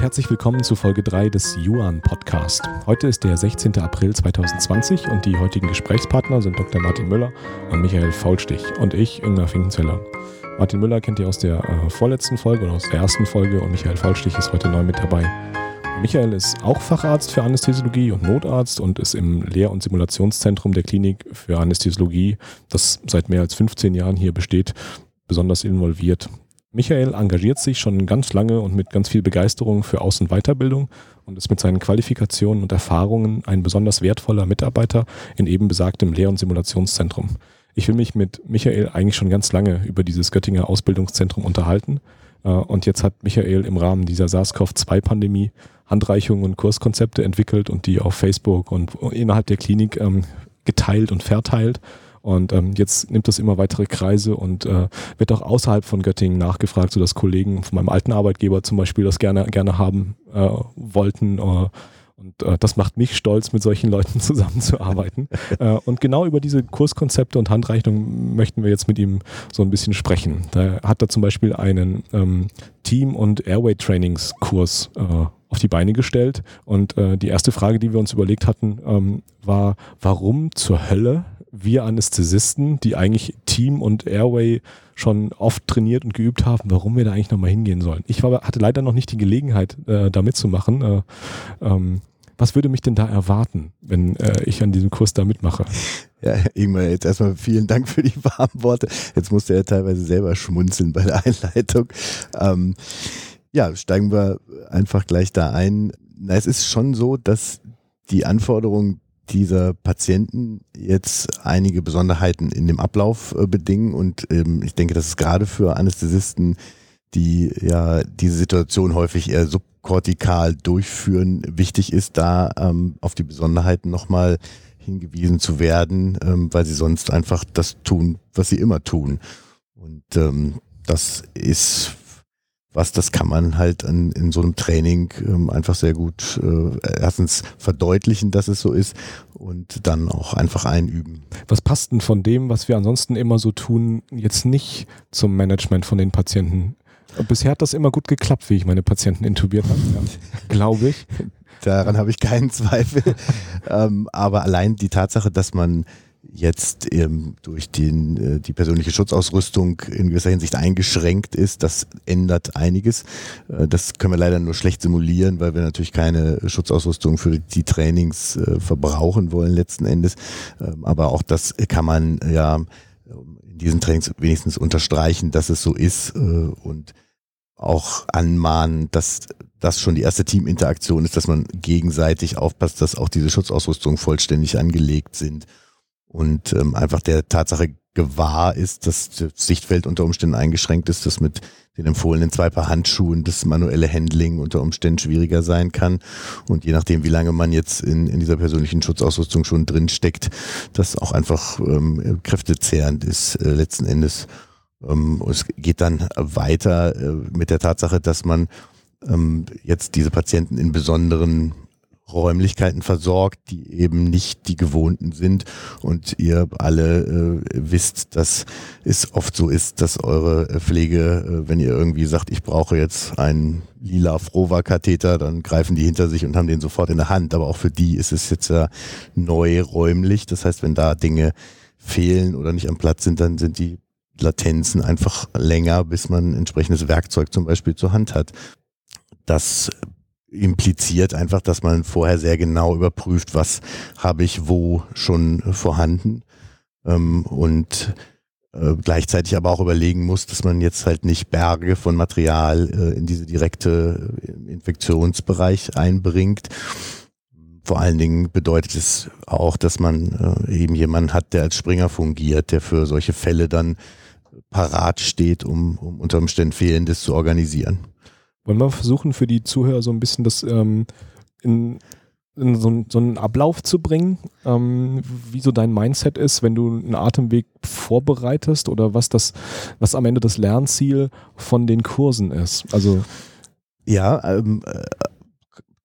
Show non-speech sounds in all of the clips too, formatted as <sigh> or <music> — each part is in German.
Herzlich willkommen zu Folge 3 des Yuan Podcast. Heute ist der 16. April 2020 und die heutigen Gesprächspartner sind Dr. Martin Müller und Michael Faulstich und ich, Ingmar Finkenzeller. Martin Müller kennt ihr aus der äh, vorletzten Folge oder aus der ersten Folge und Michael Faulstich ist heute neu mit dabei. Michael ist auch Facharzt für Anästhesiologie und Notarzt und ist im Lehr- und Simulationszentrum der Klinik für Anästhesiologie, das seit mehr als 15 Jahren hier besteht, besonders involviert. Michael engagiert sich schon ganz lange und mit ganz viel Begeisterung für Aus- und Weiterbildung und ist mit seinen Qualifikationen und Erfahrungen ein besonders wertvoller Mitarbeiter in eben besagtem Lehr- und Simulationszentrum. Ich will mich mit Michael eigentlich schon ganz lange über dieses Göttinger Ausbildungszentrum unterhalten. Äh, und jetzt hat Michael im Rahmen dieser SARS-CoV-2-Pandemie Handreichungen und Kurskonzepte entwickelt und die auf Facebook und innerhalb der Klinik ähm, geteilt und verteilt. Und ähm, jetzt nimmt das immer weitere Kreise und äh, wird auch außerhalb von Göttingen nachgefragt, sodass Kollegen von meinem alten Arbeitgeber zum Beispiel das gerne, gerne haben äh, wollten. Äh, und äh, das macht mich stolz, mit solchen Leuten <laughs> zusammenzuarbeiten. äh, und genau über diese Kurskonzepte und Handreichungen möchten wir jetzt mit ihm so ein bisschen sprechen. Da hat er zum Beispiel einen ähm, Team- und Airway-Trainings-Kurs äh, auf die Beine gestellt. Und äh, die erste Frage, die wir uns überlegt hatten, ähm, war, warum zur Hölle wir Anästhesisten, die eigentlich Team und Airway schon oft trainiert und geübt haben, warum wir da eigentlich nochmal hingehen sollen. Ich war, hatte leider noch nicht die Gelegenheit, äh, da mitzumachen. Äh, ähm, was würde mich denn da erwarten, wenn äh, ich an diesem Kurs da mitmache? Ja, Ingmar, jetzt erstmal vielen Dank für die warmen Worte. Jetzt musste er teilweise selber schmunzeln bei der Einleitung. Ähm, ja, steigen wir einfach gleich da ein. Na, es ist schon so, dass die Anforderungen dieser Patienten jetzt einige Besonderheiten in dem Ablauf äh, bedingen und ähm, ich denke, dass es gerade für Anästhesisten, die ja diese Situation häufig eher subkortikal durchführen, wichtig ist, da ähm, auf die Besonderheiten nochmal hingewiesen zu werden, ähm, weil sie sonst einfach das tun, was sie immer tun. Und ähm, das ist was, das kann man halt in, in so einem Training ähm, einfach sehr gut äh, erstens verdeutlichen, dass es so ist und dann auch einfach einüben. Was passt denn von dem, was wir ansonsten immer so tun, jetzt nicht zum Management von den Patienten? Bisher hat das immer gut geklappt, wie ich meine Patienten intubiert habe, ja. <laughs> glaube ich. Daran habe ich keinen Zweifel. ähm, aber allein die Tatsache, dass man jetzt ähm, durch den, äh, die persönliche Schutzausrüstung in gewisser Hinsicht eingeschränkt ist. Das ändert einiges. Äh, das können wir leider nur schlecht simulieren, weil wir natürlich keine Schutzausrüstung für die Trainings äh, verbrauchen wollen letzten Endes. Ähm, aber auch das kann man ja in diesen Trainings wenigstens unterstreichen, dass es so ist äh, und auch anmahnen, dass das schon die erste Teaminteraktion ist, dass man gegenseitig aufpasst, dass auch diese Schutzausrüstungen vollständig angelegt sind und ähm, einfach der Tatsache gewahr ist, dass das Sichtfeld unter Umständen eingeschränkt ist, dass mit den empfohlenen zwei Paar Handschuhen das manuelle Handling unter Umständen schwieriger sein kann. Und je nachdem, wie lange man jetzt in, in dieser persönlichen Schutzausrüstung schon drin steckt, das auch einfach ähm, kräftezehrend ist äh, letzten Endes. Ähm, es geht dann weiter äh, mit der Tatsache, dass man ähm, jetzt diese Patienten in besonderen Räumlichkeiten versorgt, die eben nicht die gewohnten sind. Und ihr alle äh, wisst, dass es oft so ist, dass eure Pflege, äh, wenn ihr irgendwie sagt, ich brauche jetzt einen lila Frova-Katheter, dann greifen die hinter sich und haben den sofort in der Hand. Aber auch für die ist es jetzt ja neu räumlich. Das heißt, wenn da Dinge fehlen oder nicht am Platz sind, dann sind die Latenzen einfach länger, bis man entsprechendes Werkzeug zum Beispiel zur Hand hat. Das impliziert einfach, dass man vorher sehr genau überprüft, was habe ich wo schon vorhanden ähm, und äh, gleichzeitig aber auch überlegen muss, dass man jetzt halt nicht Berge von Material äh, in diese direkte äh, Infektionsbereich einbringt. Vor allen Dingen bedeutet es auch, dass man äh, eben jemanden hat, der als Springer fungiert, der für solche Fälle dann parat steht, um, um unter Umständen Fehlendes zu organisieren. Wollen wir versuchen, für die Zuhörer so ein bisschen das ähm, in, in so, so, einen Ablauf zu bringen, ähm, wie so dein Mindset ist, wenn du einen Atemweg vorbereitest oder was das, was am Ende das Lernziel von den Kursen ist. Also ja, ähm, äh,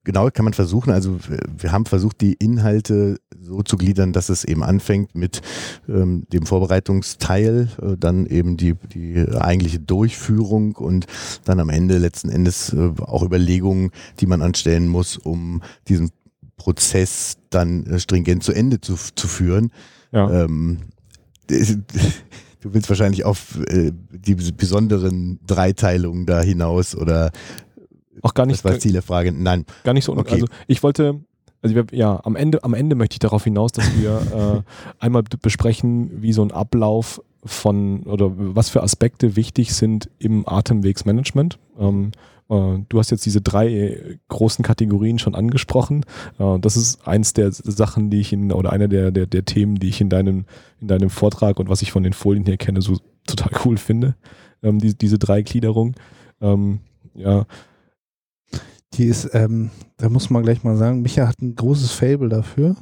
genau, kann man versuchen. Also wir haben versucht, die Inhalte so zu gliedern, dass es eben anfängt mit ähm, dem Vorbereitungsteil, äh, dann eben die, die eigentliche Durchführung und dann am Ende letzten Endes äh, auch Überlegungen, die man anstellen muss, um diesen Prozess dann äh, stringent zu Ende zu, zu führen. Ja. Ähm, du willst wahrscheinlich auf äh, die besonderen Dreiteilungen da hinaus oder auch gar nicht. Das war Ziel der Frage. Nein. Gar nicht so. Okay. Also ich wollte, also ja, am Ende, am Ende möchte ich darauf hinaus, dass wir <laughs> äh, einmal besprechen, wie so ein Ablauf von oder was für Aspekte wichtig sind im Atemwegsmanagement. Ähm, äh, du hast jetzt diese drei großen Kategorien schon angesprochen. Äh, das ist eins der Sachen, die ich in, oder einer der, der, der Themen, die ich in deinem, in deinem Vortrag und was ich von den Folien hier kenne, so total cool finde. Ähm, die, diese drei Gliederungen. Ähm, ja, die ist, ähm, da muss man gleich mal sagen, Micha hat ein großes Fable dafür.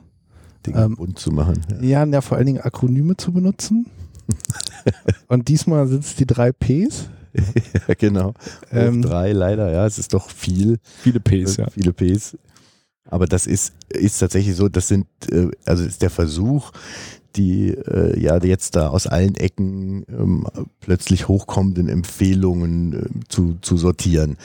Dinge ähm, bunt zu machen. Ja. ja, ja, vor allen Dingen Akronyme zu benutzen. <laughs> Und diesmal sind es die drei Ps. <laughs> ja, genau. Ähm, drei leider, ja, es ist doch viel. Viele Ps, ja. Viele Ps. Aber das ist, ist tatsächlich so, das sind, äh, also ist der Versuch, die äh, ja jetzt da aus allen Ecken ähm, plötzlich hochkommenden Empfehlungen äh, zu, zu sortieren.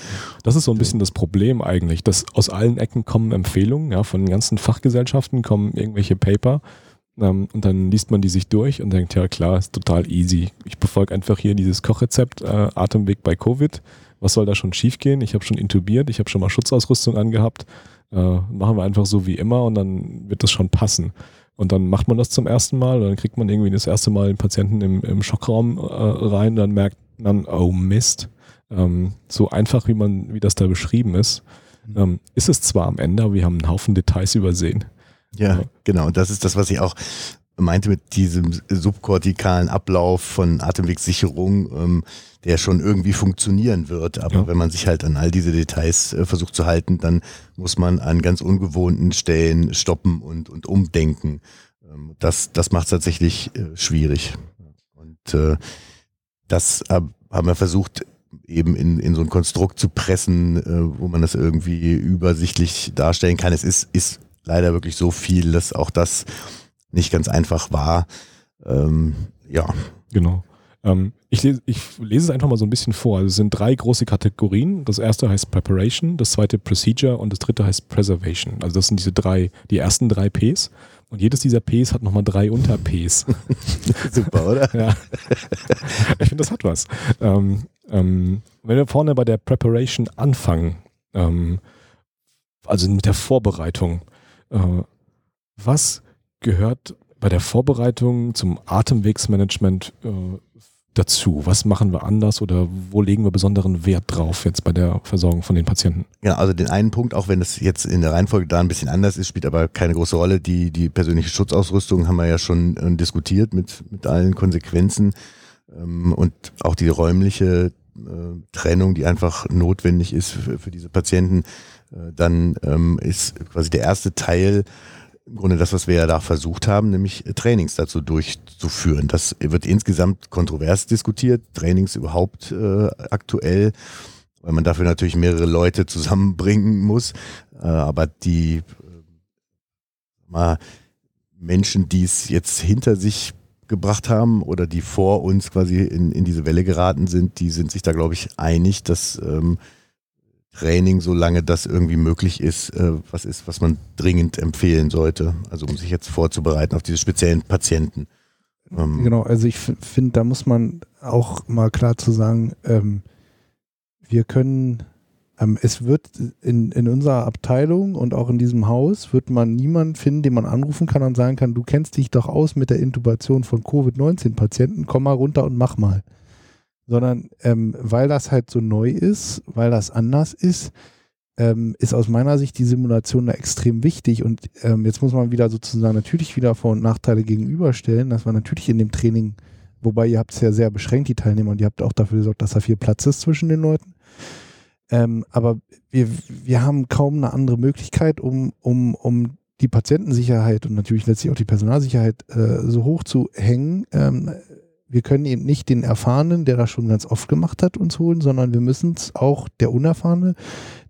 Das ist so ein bisschen das Problem eigentlich, dass aus allen Ecken kommen Empfehlungen, ja, von ganzen Fachgesellschaften kommen irgendwelche Paper ähm, und dann liest man die sich durch und denkt, ja klar, ist total easy. Ich befolge einfach hier dieses Kochrezept, äh, Atemweg bei Covid. Was soll da schon schiefgehen? Ich habe schon intubiert, ich habe schon mal Schutzausrüstung angehabt. Äh, machen wir einfach so wie immer und dann wird das schon passen. Und dann macht man das zum ersten Mal und dann kriegt man irgendwie das erste Mal den Patienten im, im Schockraum äh, rein, dann merkt man, oh Mist, ähm, so einfach wie man, wie das da beschrieben ist, mhm. ähm, ist es zwar am Ende, aber wir haben einen Haufen Details übersehen. Ja, ja. genau. Und das ist das, was ich auch meinte mit diesem subkortikalen Ablauf von Atemwegssicherung. Ähm, der schon irgendwie funktionieren wird. Aber ja. wenn man sich halt an all diese Details äh, versucht zu halten, dann muss man an ganz ungewohnten Stellen stoppen und, und umdenken. Ähm, das, das macht es tatsächlich äh, schwierig. Und äh, das haben wir versucht, eben in, in so ein Konstrukt zu pressen, äh, wo man das irgendwie übersichtlich darstellen kann. Es ist, ist leider wirklich so viel, dass auch das nicht ganz einfach war. Ähm, ja. Genau. Ähm, ich, lese, ich lese es einfach mal so ein bisschen vor. Also es sind drei große Kategorien. Das erste heißt Preparation, das zweite Procedure und das dritte heißt Preservation. Also das sind diese drei, die ersten drei Ps. Und jedes dieser Ps hat nochmal drei Unter-Ps. <laughs> Super, oder? ja. Ich finde, das hat was. Ähm, ähm, wenn wir vorne bei der Preparation anfangen, ähm, also mit der Vorbereitung, äh, was gehört bei der Vorbereitung zum Atemwegsmanagement äh, dazu? Was machen wir anders oder wo legen wir besonderen Wert drauf jetzt bei der Versorgung von den Patienten? Ja, also den einen Punkt, auch wenn es jetzt in der Reihenfolge da ein bisschen anders ist, spielt aber keine große Rolle. Die, die persönliche Schutzausrüstung haben wir ja schon äh, diskutiert mit, mit allen Konsequenzen ähm, und auch die räumliche äh, Trennung, die einfach notwendig ist für, für diese Patienten. Äh, dann ähm, ist quasi der erste Teil im Grunde das, was wir ja da versucht haben, nämlich Trainings dazu durchzuführen. Das wird insgesamt kontrovers diskutiert, Trainings überhaupt äh, aktuell, weil man dafür natürlich mehrere Leute zusammenbringen muss. Äh, aber die äh, mal Menschen, die es jetzt hinter sich gebracht haben oder die vor uns quasi in, in diese Welle geraten sind, die sind sich da, glaube ich, einig, dass ähm, Training, solange das irgendwie möglich ist, äh, was ist, was man dringend empfehlen sollte. Also um sich jetzt vorzubereiten auf diese speziellen Patienten. Ähm genau, also ich finde, da muss man auch mal klar zu sagen, ähm, wir können, ähm, es wird in, in unserer Abteilung und auch in diesem Haus, wird man niemanden finden, den man anrufen kann und sagen kann, du kennst dich doch aus mit der Intubation von Covid-19-Patienten, komm mal runter und mach mal sondern ähm, weil das halt so neu ist, weil das anders ist, ähm, ist aus meiner Sicht die Simulation da extrem wichtig. Und ähm, jetzt muss man wieder sozusagen natürlich wieder Vor- und Nachteile gegenüberstellen, dass man natürlich in dem Training, wobei ihr habt es ja sehr beschränkt, die Teilnehmer, und ihr habt auch dafür gesorgt, dass da viel Platz ist zwischen den Leuten. Ähm, aber wir, wir haben kaum eine andere Möglichkeit, um, um, um die Patientensicherheit und natürlich letztlich auch die Personalsicherheit äh, so hoch zu hängen, ähm, wir können eben nicht den Erfahrenen, der das schon ganz oft gemacht hat, uns holen, sondern wir müssen es auch, der Unerfahrene,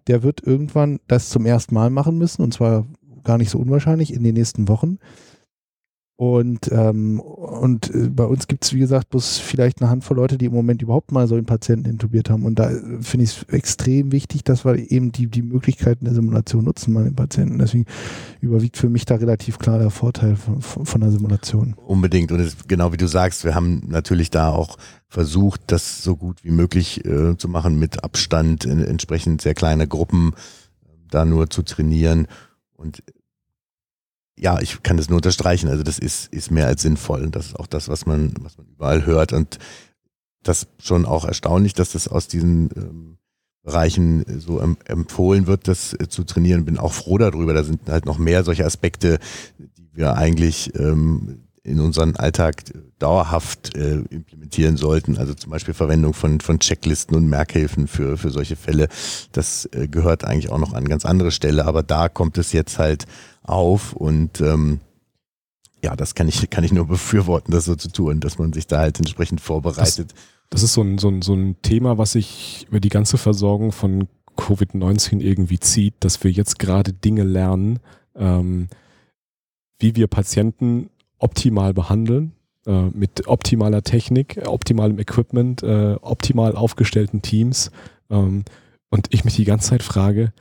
der wird irgendwann das zum ersten Mal machen müssen und zwar gar nicht so unwahrscheinlich in den nächsten Wochen. Und, ähm, und äh, bei uns gibt es, wie gesagt, bloß vielleicht eine Handvoll Leute, die im Moment überhaupt mal so einen Patienten intubiert haben. Und da äh, finde ich es extrem wichtig, dass wir eben die, die Möglichkeiten der Simulation nutzen bei den Patienten. Deswegen überwiegt für mich da relativ klar der Vorteil von, von der Simulation. Unbedingt. Und es, genau wie du sagst, wir haben natürlich da auch versucht, das so gut wie möglich äh, zu machen, mit Abstand, in, entsprechend sehr kleine Gruppen äh, da nur zu trainieren. Und ja, ich kann das nur unterstreichen. Also das ist, ist mehr als sinnvoll. Das ist auch das, was man, was man überall hört. Und das schon auch erstaunlich, dass das aus diesen ähm, Bereichen so empfohlen wird, das äh, zu trainieren. Bin auch froh darüber. Da sind halt noch mehr solche Aspekte, die wir eigentlich ähm, in unseren Alltag dauerhaft äh, implementieren sollten. Also zum Beispiel Verwendung von, von Checklisten und Merkhilfen für, für solche Fälle. Das äh, gehört eigentlich auch noch an ganz andere Stelle. Aber da kommt es jetzt halt auf und ähm, ja, das kann ich, kann ich nur <laughs> befürworten, das so zu tun, dass man sich da halt entsprechend vorbereitet. Das, das ist so ein, so, ein, so ein Thema, was sich über die ganze Versorgung von Covid-19 irgendwie zieht, dass wir jetzt gerade Dinge lernen, ähm, wie wir Patienten optimal behandeln, äh, mit optimaler Technik, optimalem Equipment, äh, optimal aufgestellten Teams. Ähm, und ich mich die ganze Zeit frage,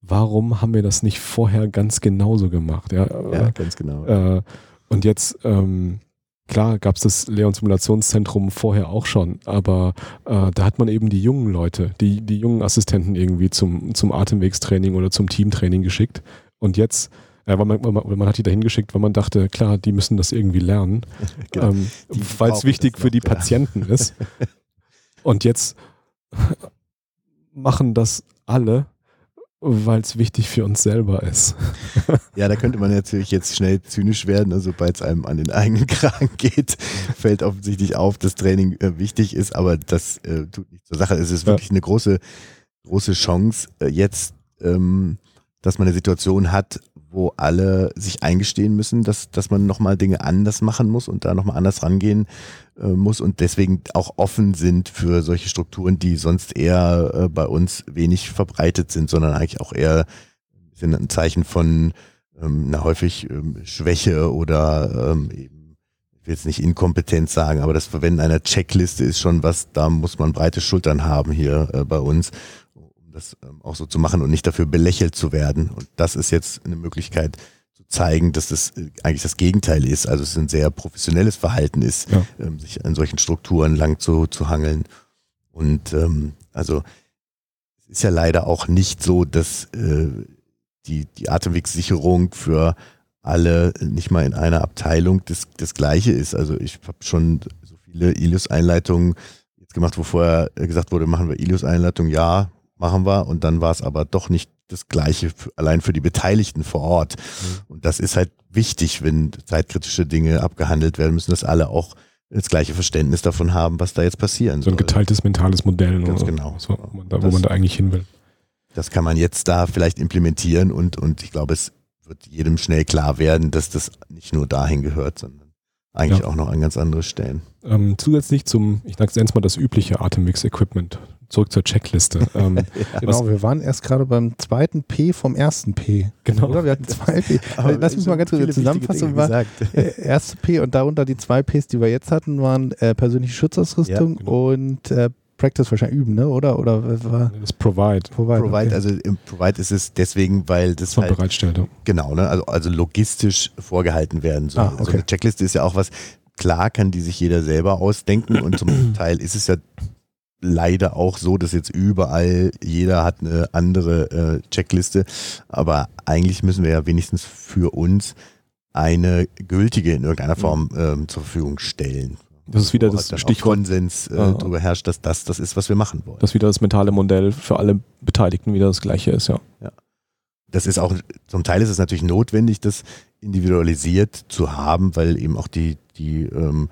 warum haben wir das nicht vorher ganz genauso gemacht? Ja, ja ganz genau. Äh, und jetzt, ähm, klar, gab es das Leon Simulationszentrum vorher auch schon, aber äh, da hat man eben die jungen Leute, die, die jungen Assistenten irgendwie zum, zum Atemwegstraining oder zum Teamtraining geschickt. Und jetzt ja, weil man, man, man, hat die dahin geschickt, weil man dachte, klar, die müssen das irgendwie lernen, <laughs> genau. ähm, weil es wichtig für die Patienten ist. <laughs> Und jetzt machen das alle weil es wichtig für uns selber ist. <laughs> Ja, da könnte man natürlich jetzt schnell zynisch werden, also sobald es einem an den eigenen Kragen geht, fällt offensichtlich auf, dass Training äh, wichtig ist, aber das äh, tut nicht zur Sache. Es ist wirklich ja. eine große, große Chance, äh, jetzt, ähm, dass man eine Situation hat, wo alle sich eingestehen müssen, dass, dass man nochmal Dinge anders machen muss und da nochmal anders rangehen äh, muss und deswegen auch offen sind für solche Strukturen, die sonst eher äh, bei uns wenig verbreitet sind, sondern eigentlich auch eher sind ein Zeichen von ähm, na, häufig ähm, Schwäche oder ähm, eben, ich will jetzt nicht Inkompetenz sagen, aber das Verwenden einer Checkliste ist schon was, da muss man breite Schultern haben hier äh, bei uns das ähm, auch so zu machen und nicht dafür belächelt zu werden. Und das ist jetzt eine Möglichkeit zu zeigen, dass das äh, eigentlich das Gegenteil ist. Also es ein sehr professionelles Verhalten ist, ja. ähm, sich an solchen Strukturen lang zu, zu hangeln. Und ähm, also es ist ja leider auch nicht so, dass äh, die, die Atemwegssicherung für alle nicht mal in einer Abteilung das, das gleiche ist. Also ich habe schon so viele Ilius-Einleitungen jetzt gemacht, wo vorher gesagt wurde, machen wir Ilius-Einleitung, ja, machen wir. Und dann war es aber doch nicht das Gleiche allein für die Beteiligten vor Ort. Mhm. Und das ist halt wichtig, wenn zeitkritische Dinge abgehandelt werden müssen, dass alle auch das gleiche Verständnis davon haben, was da jetzt passieren soll. So ein geteiltes mentales Modell. Ganz oder? genau. So, wo, man da, wo das, man da eigentlich hin will. Das kann man jetzt da vielleicht implementieren und, und ich glaube, es wird jedem schnell klar werden, dass das nicht nur dahin gehört, sondern eigentlich ja. auch noch an ganz andere Stellen. Ähm, zusätzlich zum, ich sage jetzt mal das übliche Atemix-Equipment, zurück zur Checkliste. <laughs> Ähm, ja, genau, wir waren erst gerade beim zweiten P vom ersten P. Genau. Oder? Wir hatten zwei P. <laughs> Lass mich mal ganz kurz zusammenfassen. War, <laughs> äh, erste P und darunter die zwei Ps, die wir jetzt hatten, waren äh, persönliche Schutzausrüstung ja, genau. und äh, Practice wahrscheinlich üben, ne? Oder? Oder war das Provide. Provide, Provide okay. also im Provide ist es deswegen, weil das Von halt, bereitstellt. Genau, ne? Also, also logistisch vorgehalten werden soll. Ah, okay. So eine Checkliste ist ja auch was, klar kann die sich jeder selber ausdenken und zum <clears throat> Teil ist es ja leider auch so, dass jetzt überall jeder hat eine andere äh, Checkliste, aber eigentlich müssen wir ja wenigstens für uns eine gültige in irgendeiner mhm. Form ähm, zur Verfügung stellen. Das ist wieder das Stichwort. Konsens äh, ah. darüber herrscht, dass das das ist, was wir machen wollen. Dass wieder das mentale Modell für alle Beteiligten wieder das gleiche ist, ja. ja. Das ist auch, zum Teil ist es natürlich notwendig, das individualisiert zu haben, weil eben auch die, die ähm,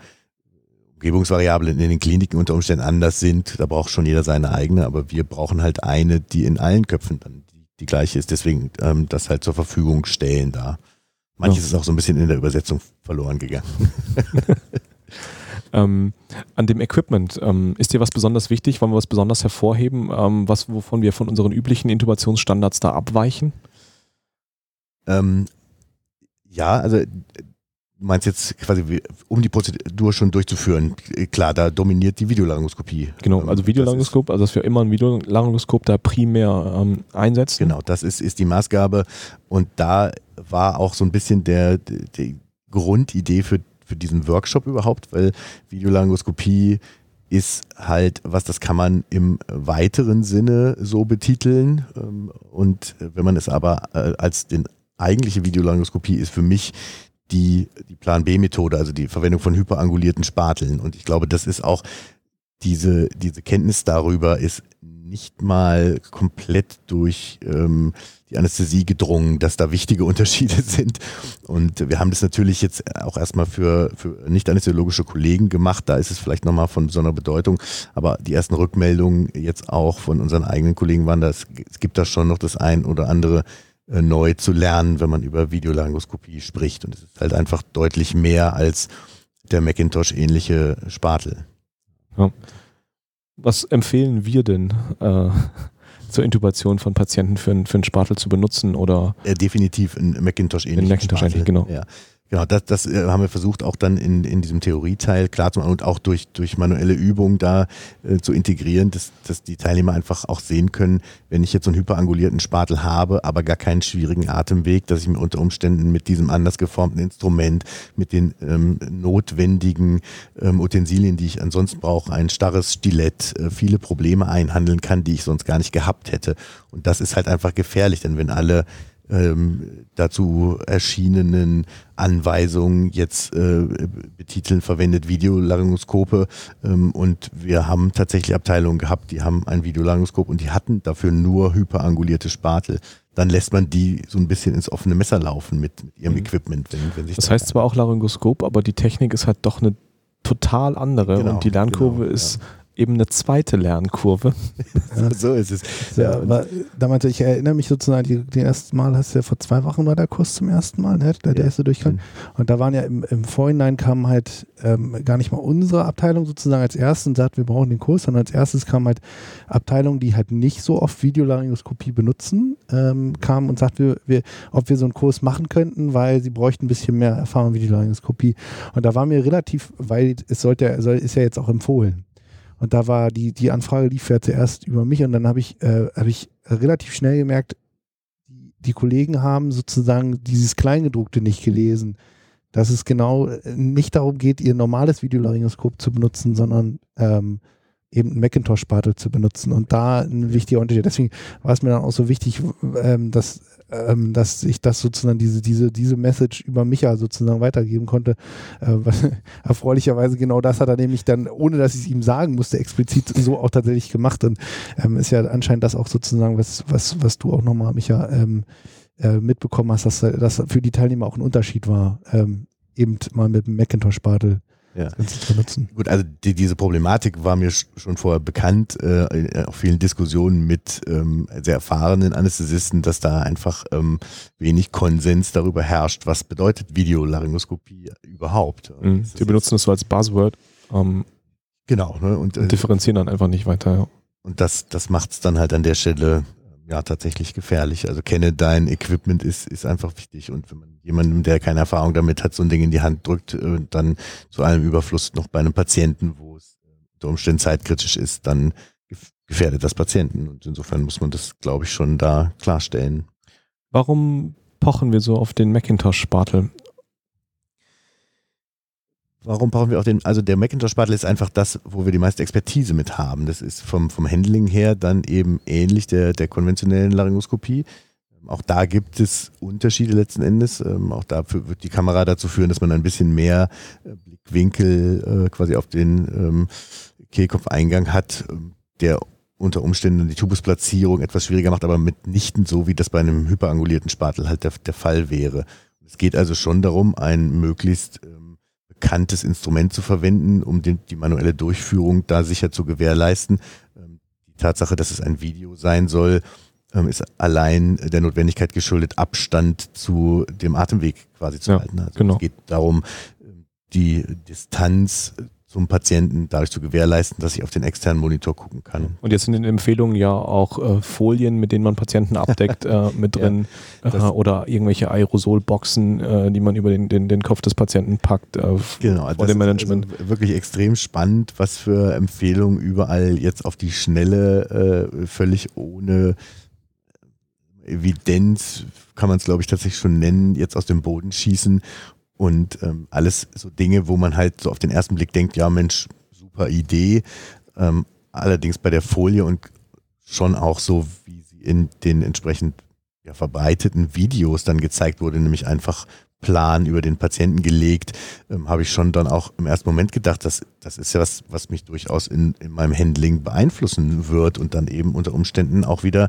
Umgebungsvariablen in den Kliniken unter Umständen anders sind. Da braucht schon jeder seine eigene, aber wir brauchen halt eine, die in allen Köpfen dann die, die gleiche ist. Deswegen ähm, das halt zur Verfügung stellen da. Manches ja. ist auch so ein bisschen in der Übersetzung verloren gegangen. <laughs> Ähm, an dem Equipment, ähm, ist dir was besonders wichtig? Wollen wir was besonders hervorheben, ähm, was, wovon wir von unseren üblichen Intubationsstandards da abweichen? Ähm, ja, also meinst jetzt quasi, um die Prozedur schon durchzuführen, klar, da dominiert die Videolaryngoskopie. Genau, also Videolaryngoskop, also dass wir immer ein Videolaryngoskop da primär ähm, einsetzen. Genau, das ist, ist die Maßgabe und da war auch so ein bisschen der, die Grundidee für, für diesen Workshop überhaupt, weil Videolaryngoskopie ist halt, was das kann man im weiteren Sinne so betiteln ähm, und wenn man es aber äh, als den eigentliche Videolaryngoskopie ist für mich die, die Plan B-Methode, also die Verwendung von hyperangulierten Spateln. Und ich glaube, das ist auch diese, diese Kenntnis darüber ist nicht mal komplett durch ähm, die Anästhesie gedrungen, dass da wichtige Unterschiede <laughs> sind. Und wir haben das natürlich jetzt auch erstmal für, für nicht anästhesiologische Kollegen gemacht. Da ist es vielleicht nochmal von besonderer Bedeutung. Aber die ersten Rückmeldungen jetzt auch von unseren eigenen Kollegen waren, dass es gibt da schon noch das ein oder andere äh, neu zu lernen, wenn man über Videolaryngoskopie spricht. Und es ist halt einfach deutlich mehr als der Macintosh-ähnliche Spatel. Ja. Was empfehlen wir denn äh, zur Intubation von Patienten für, für einen Spatel zu benutzen? Oder äh, definitiv ein Macintosh-ähnlichen Macintosh Spatel. Genau. Ja. Genau, das, das äh, haben wir versucht auch dann in, in diesem Theorieteil klar zu machen und auch durch, durch manuelle Übungen da äh, zu integrieren, dass, dass die Teilnehmer einfach auch sehen können, wenn ich jetzt so einen hyperangulierten Spatel habe, aber gar keinen schwierigen Atemweg, dass ich mir unter Umständen mit diesem anders geformten Instrument, mit den ähm, notwendigen ähm, Utensilien, die ich ansonsten brauche, ein starres Stilett, äh, viele Probleme einhandeln kann, die ich sonst gar nicht gehabt hätte. Und das ist halt einfach gefährlich, denn wenn alle ähm, dazu erschienenen Anweisungen jetzt äh, betiteln, verwendet Videolaryngoskope ähm, und wir haben tatsächlich Abteilungen gehabt, die haben ein Videolaryngoskop und die hatten dafür nur hyperangulierte Spatel. Dann lässt man die so ein bisschen ins offene Messer laufen mit, mit ihrem mhm. Equipment. Wenn, wenn sich das heißt zwar auch Laryngoskop, aber die Technik ist halt doch eine total andere genau, und die Lernkurve genau, ist ja eben eine zweite Lernkurve. Ja. <laughs> so ist es. Ja, aber damals, ich erinnere mich sozusagen, die, die erste Mal hast du ja vor zwei Wochen war der Kurs zum ersten Mal, ne? der, der erste Durchgang. Mhm. Und da waren ja im, im Vorhinein kamen halt ähm, gar nicht mal unsere Abteilung sozusagen als erstes und sagt, wir brauchen den Kurs, sondern als erstes kamen halt Abteilungen, die halt nicht so oft Videolaryngoskopie benutzen, ähm, kamen und sagten, wir, wir, ob wir so einen Kurs machen könnten, weil sie bräuchten ein bisschen mehr Erfahrung in Videolaryngoskopie. Und da war mir relativ, weil es sollte, soll, ist ja jetzt auch empfohlen. Und da war die, die Anfrage lief ja zuerst über mich und dann habe ich, äh, hab ich relativ schnell gemerkt, die, Kollegen haben sozusagen dieses Kleingedruckte nicht gelesen. Dass es genau äh, nicht darum geht, ihr normales Videolaryngoskop zu benutzen, sondern ähm, eben einen Macintosh-Spatel zu benutzen. Und da ein wichtiger Unterschied. Deswegen war es mir dann auch so wichtig, ähm, dass ähm, dass ich das sozusagen diese, diese, diese Message über Micha sozusagen weitergeben konnte. Äh, <laughs> erfreulicherweise genau das hat er nämlich dann, ohne dass ich es ihm sagen musste, explizit so auch tatsächlich gemacht. Und ähm, ist ja anscheinend das auch sozusagen, was, was, was du auch nochmal, Micha, ähm, äh, mitbekommen hast, dass das für die Teilnehmer auch ein Unterschied war, ähm, eben mal mit dem Macintosh-Spatel ja. zu benutzen. Gut, also die, diese Problematik war mir schon vorher bekannt, äh, in auch vielen Diskussionen mit ähm, sehr erfahrenen Anästhesisten, dass da einfach ähm, wenig Konsens darüber herrscht, was bedeutet Videolaryngoskopie überhaupt. Mhm. Die benutzen das so als Buzzword. Ähm, genau. Ne? Und, und äh, differenzieren dann einfach nicht weiter. Ja. Und das, das macht es dann halt an der Stelle ja tatsächlich gefährlich. Also kenne dein Equipment ist, ist einfach wichtig. Und wenn man jemandem, der keine Erfahrung damit hat, so ein Ding in die Hand drückt, äh, dann zu allem Überfluss noch bei einem Patienten, wo es unter Umständen zeitkritisch ist, dann gefährdet das Patienten. Und insofern muss man das, glaube ich, schon da klarstellen. Warum pochen wir so auf den Macintosh-Spatel? Warum brauchen wir auch den, also der Macintosh-Spatel ist einfach das, wo wir die meiste Expertise mit haben. Das ist vom, vom Handling her dann eben ähnlich der, der konventionellen Laryngoskopie. Auch da gibt es Unterschiede letzten Endes. Ähm, auch dafür wird die Kamera dazu führen, dass man ein bisschen mehr äh, Blickwinkel äh, quasi auf den ähm, Kehlkopfeingang hat, ähm, der unter Umständen die Tubusplatzierung etwas schwieriger macht, aber mitnichten so, wie das bei einem hyperangulierten Spatel halt der, der Fall wäre. Es geht also schon darum, ein möglichst bekanntes Instrument zu verwenden, um den, die manuelle Durchführung da sicher zu gewährleisten. Ähm, die Tatsache, dass es ein Video sein soll, ähm, ist allein der Notwendigkeit geschuldet, Abstand zu dem Atemweg quasi zu ja, halten. Also genau. Es geht darum, die Distanz zum Patienten dadurch zu gewährleisten, dass ich auf den externen Monitor gucken kann. Und jetzt sind in den Empfehlungen ja auch äh, Folien, mit denen man Patienten abdeckt, äh, <laughs> mit drin ja, oder irgendwelche Aerosolboxen, äh, die man über den, den, den Kopf des Patienten packt äh, genau, vor dem Management. Also wirklich extrem spannend, was für Empfehlungen überall jetzt auf die Schnelle, äh, völlig ohne Evidenz, kann man es glaube ich tatsächlich schon nennen, jetzt aus dem Boden schießen und ähm, alles so Dinge, wo man halt so auf den ersten Blick denkt, ja Mensch, super Idee. Ähm, allerdings bei der Folie und schon auch so, wie sie in den entsprechend ja, verbreiteten Videos dann gezeigt wurde, nämlich einfach Plan über den Patienten gelegt, ähm, habe ich schon dann auch im ersten Moment gedacht, dass das ist ja was, was mich durchaus in, in meinem Handling beeinflussen wird und dann eben unter Umständen auch wieder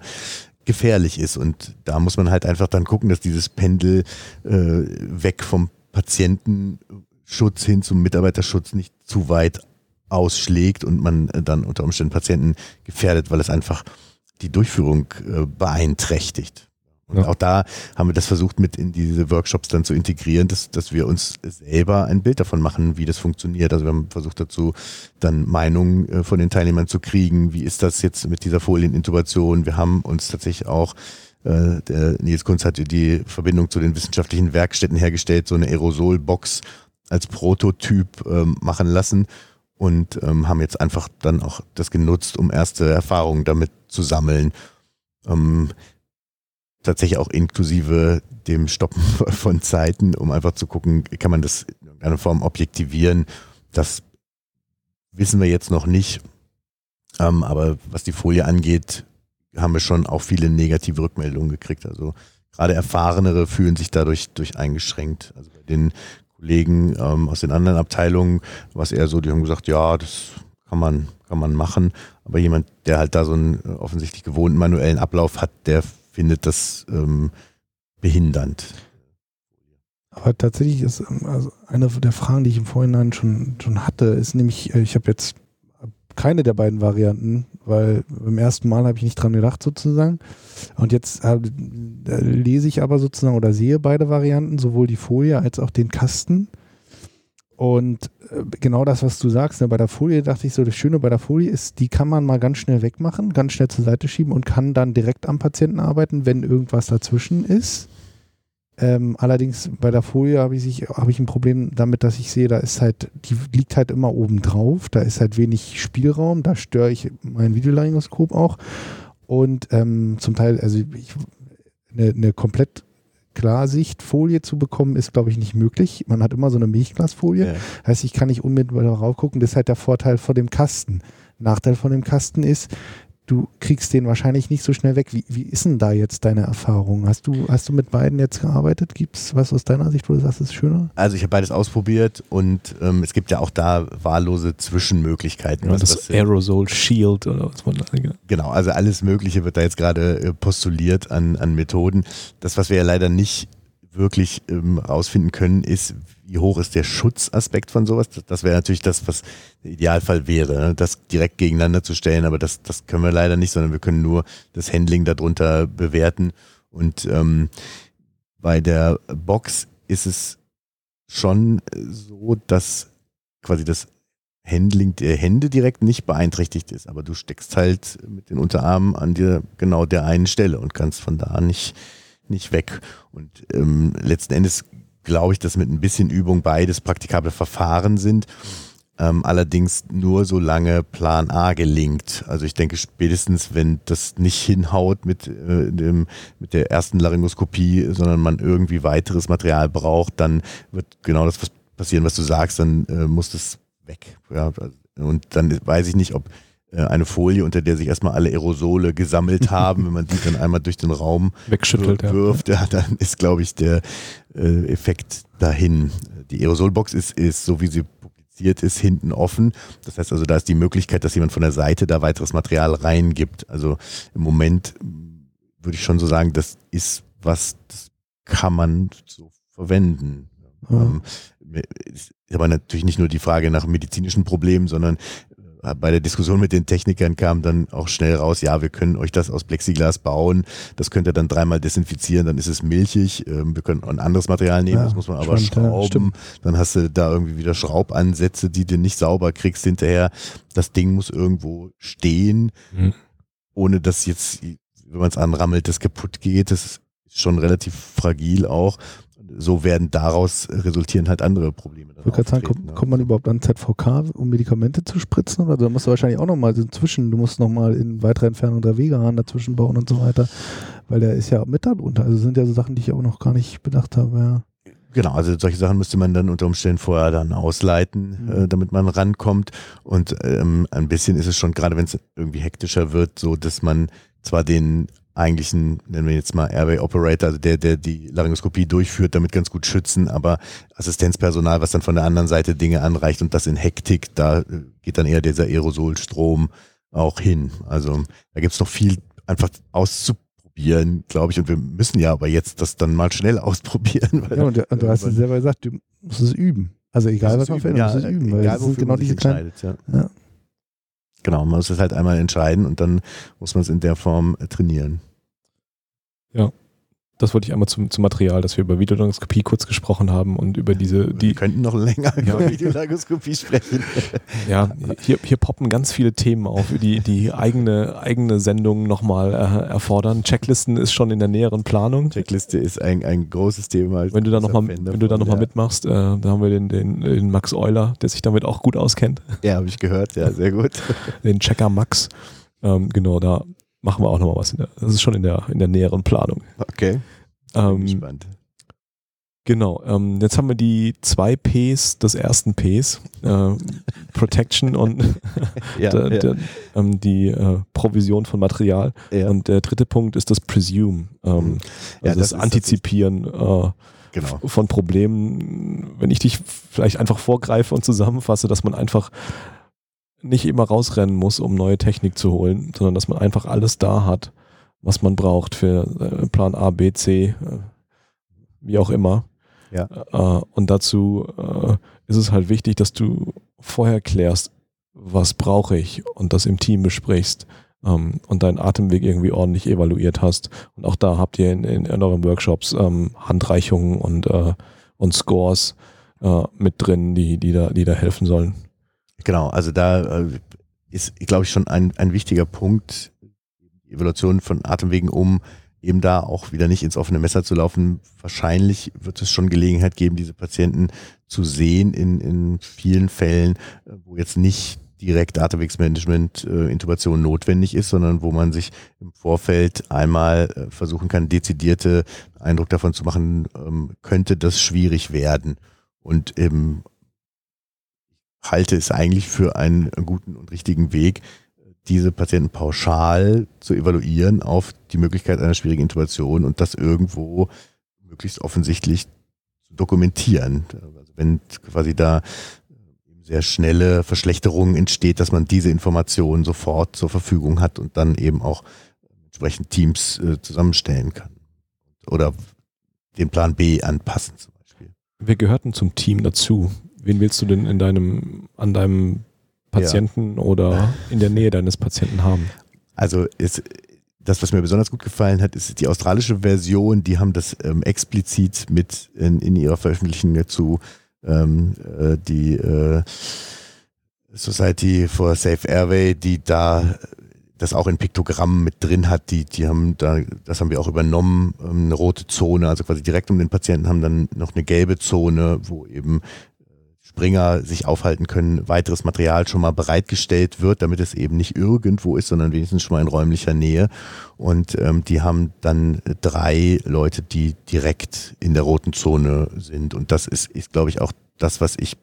gefährlich ist. Und da muss man halt einfach dann gucken, dass dieses Pendel äh, weg vom Patientenschutz hin zum Mitarbeiterschutz nicht zu weit ausschlägt und man dann unter Umständen Patienten gefährdet, weil es einfach die Durchführung äh, beeinträchtigt. Und ja. auch da haben wir das versucht, mit in diese Workshops dann zu integrieren, dass, dass wir uns selber ein Bild davon machen, wie das funktioniert. Also wir haben versucht dazu, dann Meinungen äh, von den Teilnehmern zu kriegen. Wie ist das jetzt mit dieser Folienintubation? Wir haben uns tatsächlich auch äh, der Nils Kunz hat die Verbindung zu den wissenschaftlichen Werkstätten hergestellt, so eine Aerosolbox als Prototyp ähm, machen lassen und ähm, haben jetzt einfach dann auch das genutzt, um erste Erfahrungen damit zu sammeln. Ähm, tatsächlich auch inklusive dem Stoppen <laughs> von Zeiten, um einfach zu gucken, kann man das in irgendeiner Form objektivieren. Das wissen wir jetzt noch nicht. Ähm, aber was die Folie angeht, haben wir schon auch viele negative Rückmeldungen gekriegt. Also gerade Erfahrenere fühlen sich dadurch durch eingeschränkt. Also bei den Kollegen ähm, aus den anderen Abteilungen war es eher so, die haben gesagt, ja, das kann man, kann man machen. Aber jemand, der halt da so einen äh, offensichtlich gewohnten manuellen Ablauf hat, der findet das ähm, behindernd. Aber tatsächlich ist ähm, also eine der Fragen, die ich im Vorhinein schon, schon hatte, ist nämlich, äh, ich habe jetzt keine der beiden Varianten, weil beim ersten Mal habe ich nicht dran gedacht sozusagen. Und jetzt äh, lese ich aber sozusagen oder sehe beide Varianten, sowohl die Folie als auch den Kasten. Und äh, genau das, was du sagst, ne, bei der Folie dachte ich so, das Schöne bei der Folie ist, die kann man mal ganz schnell wegmachen, ganz schnell zur Seite schieben und kann dann direkt am Patienten arbeiten, wenn irgendwas dazwischen ist. Ähm, allerdings bei der Folie habe ich, hab ich ein Problem damit, dass ich sehe, da ist halt, die liegt halt immer oben drauf, da ist halt wenig Spielraum, da störe ich mein Videolaryngoskop auch. Und ähm, zum Teil, also ich, eine, eine komplett Klarsichtfolie zu bekommen, ist, glaube ich, nicht möglich. Man hat immer so eine Milchglasfolie. Ja. Heißt, ich kann nicht unmittelbar darauf gucken. Das ist halt der Vorteil von dem Kasten. Nachteil von dem Kasten ist, du kriegst den wahrscheinlich nicht so schnell weg. Wie, wie ist denn da jetzt deine Erfahrung? Hast du, hast du mit beiden jetzt gearbeitet? Gibt es was aus deiner Sicht, wo du sagst, es ist schöner? Also ich habe beides ausprobiert und ähm, es gibt ja auch da wahllose Zwischenmöglichkeiten. Ja, das Aerosol Shield oder was man da Genau, also alles Mögliche wird da jetzt gerade äh, postuliert an, an Methoden. Das, was wir ja leider nicht wirklich ähm, rausfinden können, ist, wie hoch ist der Schutzaspekt von sowas. Das wäre natürlich das, was der Idealfall wäre, ne? das direkt gegeneinander zu stellen, aber das, das können wir leider nicht, sondern wir können nur das Handling darunter bewerten. Und ähm, bei der Box ist es schon so, dass quasi das Handling der Hände direkt nicht beeinträchtigt ist, aber du steckst halt mit den Unterarmen an dir genau der einen Stelle und kannst von da nicht nicht weg. Und ähm, letzten Endes glaube ich, dass mit ein bisschen Übung beides praktikable Verfahren sind. Ähm, allerdings nur solange Plan A gelingt. Also ich denke spätestens, wenn das nicht hinhaut mit, äh, dem, mit der ersten Laryngoskopie, sondern man irgendwie weiteres Material braucht, dann wird genau das passieren, was du sagst, dann äh, muss das weg. Ja, und dann weiß ich nicht, ob eine Folie, unter der sich erstmal alle Aerosole gesammelt <laughs> haben. Wenn man die dann einmal durch den Raum wegschüttelt, wirft, ja. dann ist, glaube ich, der äh, Effekt dahin. Die Aerosolbox ist, ist, so wie sie publiziert ist, hinten offen. Das heißt also, da ist die Möglichkeit, dass jemand von der Seite da weiteres Material reingibt. Also im Moment würde ich schon so sagen, das ist was, das kann man so verwenden. Mhm. Ähm, ist aber natürlich nicht nur die Frage nach medizinischen Problemen, sondern bei der Diskussion mit den Technikern kam dann auch schnell raus, ja, wir können euch das aus Plexiglas bauen, das könnt ihr dann dreimal desinfizieren, dann ist es milchig, ähm, wir können ein anderes Material nehmen, ja, das muss man aber stimmt, schrauben, ja, dann hast du da irgendwie wieder Schraubansätze, die du nicht sauber kriegst hinterher. Das Ding muss irgendwo stehen, mhm. ohne dass jetzt, wenn man es anrammelt, das kaputt geht, das ist schon relativ fragil auch so werden daraus resultieren halt andere Probleme. Ich würde sagen, kommt, kommt, man überhaupt an ZVK, um Medikamente zu spritzen? Oder da musst du wahrscheinlich auch nochmal inzwischen, du musst nochmal in weiterer Entfernung der Wegehahn dazwischen bauen und so weiter, weil der ist ja mit darunter. Also sind ja so Sachen, die ich auch noch gar nicht bedacht habe. Ja. Genau, also solche Sachen müsste man dann unter Umständen vorher dann ausleiten, mhm. äh, damit man rankommt. Und ähm, ein bisschen ist es schon, gerade wenn es irgendwie hektischer wird, so dass man zwar den eigentlichen, nennen wir jetzt mal Airway Operator, also der, der die Laryngoskopie durchführt, damit ganz gut schützen, aber Assistenzpersonal, was dann von der anderen Seite Dinge anreicht und das in Hektik, da äh, geht dann eher dieser Aerosolstrom auch hin. Also da gibt's noch viel einfach auszuprobieren, glaube ich, und wir müssen ja aber jetzt das dann mal schnell <laughs> ausprobieren. ja, und, und du hast es selber gesagt, du musst es üben. Also egal, was man verändert, ja, musst es üben, weil das sind genau diese kleinen, ja. ja. Genau, man muss es halt einmal entscheiden und dann muss man es in der Form trainieren. Ja. Das wollte ich einmal zum, zum Material, dass wir über Videolaryngskopie kurz gesprochen haben und über diese. Die wir könnten noch länger über Videolaryngskopie sprechen. Ja, hier, hier poppen ganz viele Themen auf, die die eigene, eigene Sendung nochmal äh, erfordern. Checklisten ist schon in der näheren Planung. Checkliste ist ein, ein großes Thema. Wenn du da nochmal noch ja. mitmachst, äh, da haben wir den, den, den Max Euler, der sich damit auch gut auskennt. Ja, habe ich gehört, ja, sehr gut. den Checker Max. Ähm, genau, da machen wir auch nochmal was. Der, das ist schon in der, in der näheren Planung. Okay. Ähm, gespannt. Genau, ähm, jetzt haben wir die zwei Ps des ersten Ps, äh, <laughs> Protection und <laughs> ja, der, ja. Der, ähm, die äh, Provision von Material. Ja. Und der dritte Punkt ist das Presume, ähm, also das, das Antizipieren äh, genau. von Problemen. Wenn ich dich vielleicht einfach vorgreife und zusammenfasse, dass man einfach nicht immer rausrennen muss, um neue Technik zu holen, sondern dass man einfach alles da hat, was man braucht für äh, Plan A, B, C, äh, wie auch immer. Ja. Äh, und dazu ist es halt wichtig, dass du vorher klärst, was brauche ich und das im Team besprichst ähm, und deinen Atemweg irgendwie ordentlich evaluiert hast. Und auch da habt ihr in, in, in euren Workshops ähm, Handreichungen und, äh, und Scores äh, mit drin, die, die, da, die da helfen sollen. Genau, also da äh, ist, glaube ich, schon ein, ein wichtiger Punkt, die Evaluation von Atemwegen, um eben da auch wieder nicht ins offene Messer zu laufen. Wahrscheinlich wird es schon Gelegenheit geben, diese Patienten zu sehen in, in vielen Fällen, äh, wo jetzt nicht direkt Atemwegsmanagement, äh, Intubation notwendig ist, sondern wo man sich im Vorfeld einmal äh, versuchen kann, dezidierte Eindruck davon zu machen, ähm, könnte das schwierig werden. Und eben halte es eigentlich für einen guten und richtigen Weg, diese Patienten pauschal zu evaluieren auf die Möglichkeit einer schwierigen Intubation und das irgendwo möglichst offensichtlich zu dokumentieren. Also wenn quasi da sehr schnelle Verschlechterungen entsteht, dass man diese Informationen sofort zur Verfügung hat und dann eben auch entsprechend Teams äh, zusammenstellen kann. Oder den Plan B anpassen zum Beispiel. Wir gehörten zum Team dazu. Wen willst du denn in deinem, an deinem Patienten ja. oder in der Nähe deines Patienten haben? Also ist das, was mir besonders gut gefallen hat, ist die australische Version. Die haben das ähm, explizit mit in, in, ihrer Veröffentlichung dazu ähm, äh, die äh, Society for Safe Airway, die da das auch in Piktogrammen mit drin hat, die, die haben da, das haben wir auch übernommen, ähm, eine rote Zone, also quasi direkt um den Patienten haben dann noch eine gelbe Zone, wo eben Springer sich aufhalten können, weiteres Material schon mal bereitgestellt wird, damit es eben nicht irgendwo ist, sondern wenigstens schon mal in räumlicher Nähe. Und ähm, die haben dann drei Leute, die direkt in der roten Zone sind. Und das ist, ist glaube ich, auch das, was ich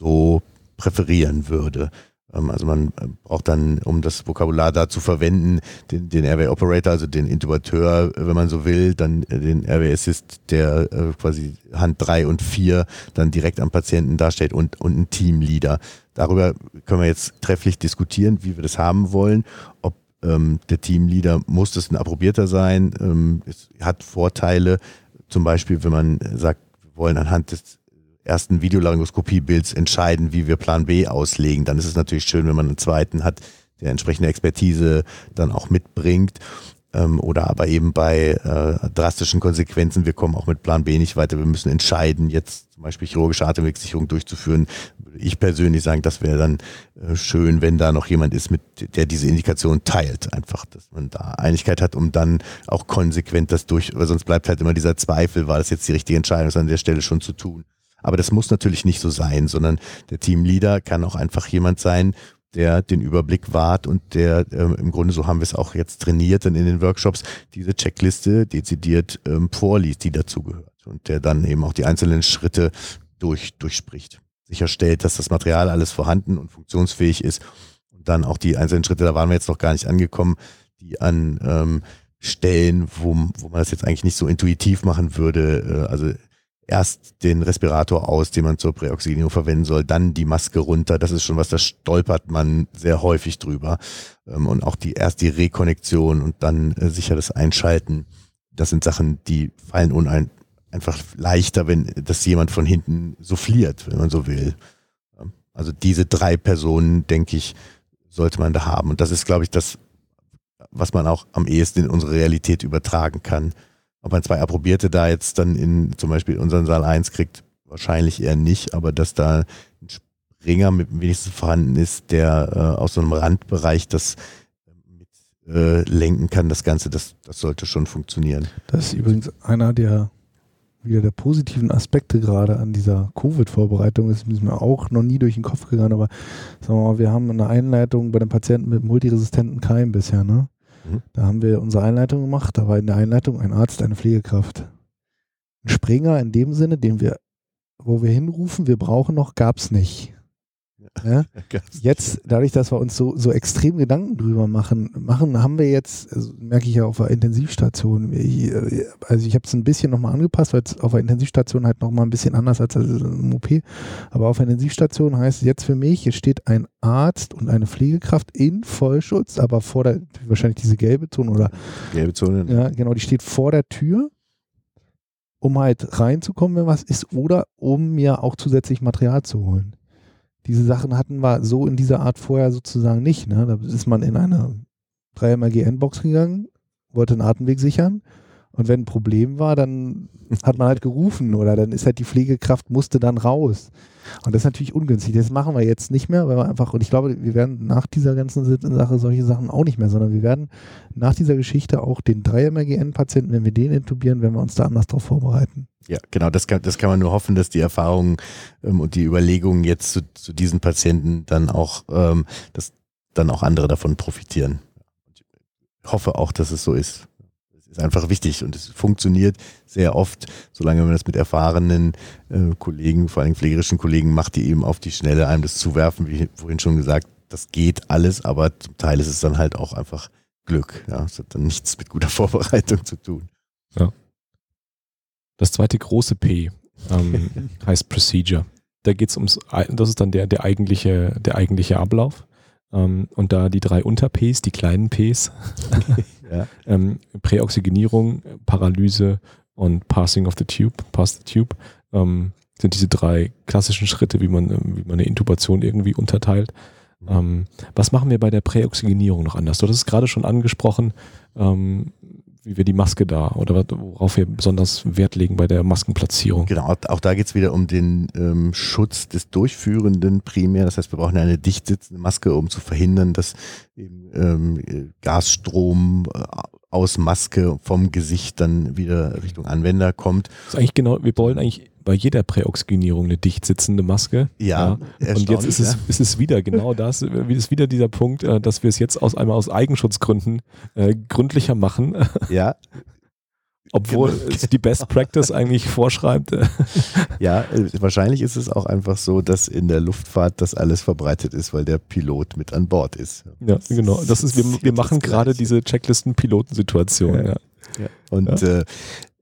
so präferieren würde. Ähm, also man äh, braucht dann, um das Vokabular da zu verwenden, den, den Airway Operator, also den Intubateur, äh, wenn man so will, dann äh, den Airway Assist, der quasi Hand drei und vier dann direkt am Patienten darstellt und, und ein Teamleader. Darüber können wir jetzt trefflich diskutieren, wie wir das haben wollen. Ob ähm, der Teamleader muss das ein approbierter sein, ähm, es hat Vorteile, zum Beispiel, wenn man sagt, wir wollen anhand des ersten Videolaryngoskopie-Bilds entscheiden, wie wir Plan B auslegen. Dann ist es natürlich schön, wenn man einen zweiten hat, der entsprechende Expertise dann auch mitbringt. Ähm, oder aber eben bei äh, drastischen Konsequenzen, wir kommen auch mit Plan B nicht weiter, wir müssen entscheiden, jetzt zum Beispiel chirurgische Atemwegssicherung durchzuführen. Ich persönlich sagen, das wäre dann äh, schön, wenn da noch jemand ist, mit der diese Indikation teilt. Einfach, dass man da Einigkeit hat, um dann auch konsequent das durch, weil sonst bleibt halt immer dieser Zweifel, war das jetzt die richtige Entscheidung, ist an der Stelle schon zu tun. Aber das muss natürlich nicht so sein, sondern der Teamleader kann auch einfach jemand sein, der den Überblick wahrt und der ähm, im Grunde, so haben wir es auch jetzt trainiert dann in den Workshops, diese Checkliste dezidiert ähm, vorliest, die dazugehört und der dann eben auch die einzelnen Schritte durch, durchspricht. Sicherstellt, dass das Material alles vorhanden und funktionsfähig ist und dann auch die einzelnen Schritte, da waren wir jetzt noch gar nicht angekommen, die an ähm, Stellen, wo, wo man das jetzt eigentlich nicht so intuitiv machen würde, äh, also erst den Respirator aus, den man zur Präoxygenierung verwenden soll, dann die Maske runter. Das ist schon was, da stolpert man sehr häufig drüber. Ähm, und auch die erst die Rekonnektion und dann äh, sicher das Einschalten. Das sind Sachen, die fallen unein, einfach leichter, wenn das jemand von hinten souffliert, wenn man so will. Also diese drei Personen, denke ich, sollte man da haben. Und das ist, glaube ich, das, was man auch am ehesten in unsere Realität übertragen kann. Ob man zwei Approbierte da jetzt dann in zum Beispiel unseren Saal 1 kriegt, wahrscheinlich eher nicht, aber dass da ein Springer mit wenigstens vorhanden ist, der äh, aus so einem Randbereich das mit äh, lenken kann, das Ganze, das, das sollte schon funktionieren. Das ist übrigens einer der wieder der positiven Aspekte gerade an dieser Covid-Vorbereitung ist mir auch noch nie durch den Kopf gegangen, aber sagen wir mal, wir haben eine Einleitung bei den Patienten mit multiresistenten Keim bisher, ne? Da haben wir unsere Einleitung gemacht. Da war in der Einleitung ein Arzt, eine Pflegekraft. Ein Springer in dem Sinne, den wir, wo wir hinrufen, wir brauchen noch, gab es nicht. Ja? <laughs> Jetzt, dadurch, dass wir uns so, so extrem Gedanken drüber machen, machen, haben wir jetzt, also merke ich ja auf der Intensivstation, ich, also ich habe es ein bisschen nochmal angepasst, weil es auf der Intensivstation halt nochmal ein bisschen anders als im OP, aber auf der Intensivstation heißt es jetzt für mich, es steht ein Arzt und eine Pflegekraft in Vollschutz, aber vor der, wahrscheinlich diese gelbe Zone oder gelbe Zone. Ja, genau, die steht vor der Tür um halt reinzukommen, wenn was ist, oder um mir auch zusätzlich Material zu holen diese Sachen hatten wir so in dieser Art vorher sozusagen nicht. Ne? Da ist man in eine 3MRG-N-Box gegangen, wollte einen Atemweg sichern und wenn ein Problem war, dann hat man halt gerufen oder dann ist halt die Pflegekraft musste dann raus. Und das ist natürlich ungünstig. Das machen wir jetzt nicht mehr, weil wir einfach, und ich glaube, wir werden nach dieser ganzen Sache solche Sachen auch nicht mehr, sondern wir werden nach dieser Geschichte auch den 3-MRGN-Patienten, wenn wir den intubieren, werden wir uns da anders darauf vorbereiten. Ja, genau, das kann, das kann man nur hoffen, dass die Erfahrungen ähm, und die Überlegungen jetzt zu, zu diesen Patienten dann auch, ähm, dass dann auch andere davon profitieren. Ich hoffe auch, dass es so ist ist einfach wichtig und es funktioniert sehr oft, solange man das mit erfahrenen äh, Kollegen, vor allem pflegerischen Kollegen macht, die eben auf die Schnelle einem das zuwerfen, wie vorhin schon gesagt, das geht alles, aber zum Teil ist es dann halt auch einfach Glück. Ja, es hat dann nichts mit guter <laughs> Vorbereitung zu tun. Ja. Das zweite große P ähm, <laughs> heißt Procedure. Da geht es ums, das ist dann der, der eigentliche, der eigentliche Ablauf. Ähm, und da die drei Unter-Ps, die kleinen Ps, <laughs> ja. ähm, Präoxygenierung, Paralyse und Passing of the Tube, Pass the Tube, ähm, sind diese drei klassischen Schritte, wie man, wie man eine Intubation irgendwie unterteilt. Mhm. Ähm, was machen wir bei der Präoxygenierung noch anders? Du hast es gerade schon angesprochen. Wie wir die Maske da oder worauf wir besonders Wert legen bei der Maskenplatzierung. Genau, auch da geht es wieder um den ähm, Schutz des Durchführenden primär. Das heißt, wir brauchen eine dicht sitzende Maske, um zu verhindern, dass eben ähm, Gasstrom äh, aus Maske vom Gesicht dann wieder Richtung Anwender kommt. Das ist eigentlich genau, wir wollen eigentlich bei jeder Präoxygenierung eine dicht sitzende Maske. Ja. ja. Und jetzt ist es, ist es wieder genau <laughs> das, ist wieder dieser Punkt, äh, dass wir es jetzt aus einmal aus Eigenschutzgründen äh, gründlicher machen. <laughs> Ja. Obwohl genau. es die Best Practice eigentlich vorschreibt. <laughs> ja, äh, wahrscheinlich ist es auch einfach so, dass in der Luftfahrt das alles verbreitet ist, weil der Pilot mit an Bord ist. Ja, genau. Das ist, wir, wir machen gerade diese Checklisten-Pilotensituation. Ja. ja. Und ja. Äh,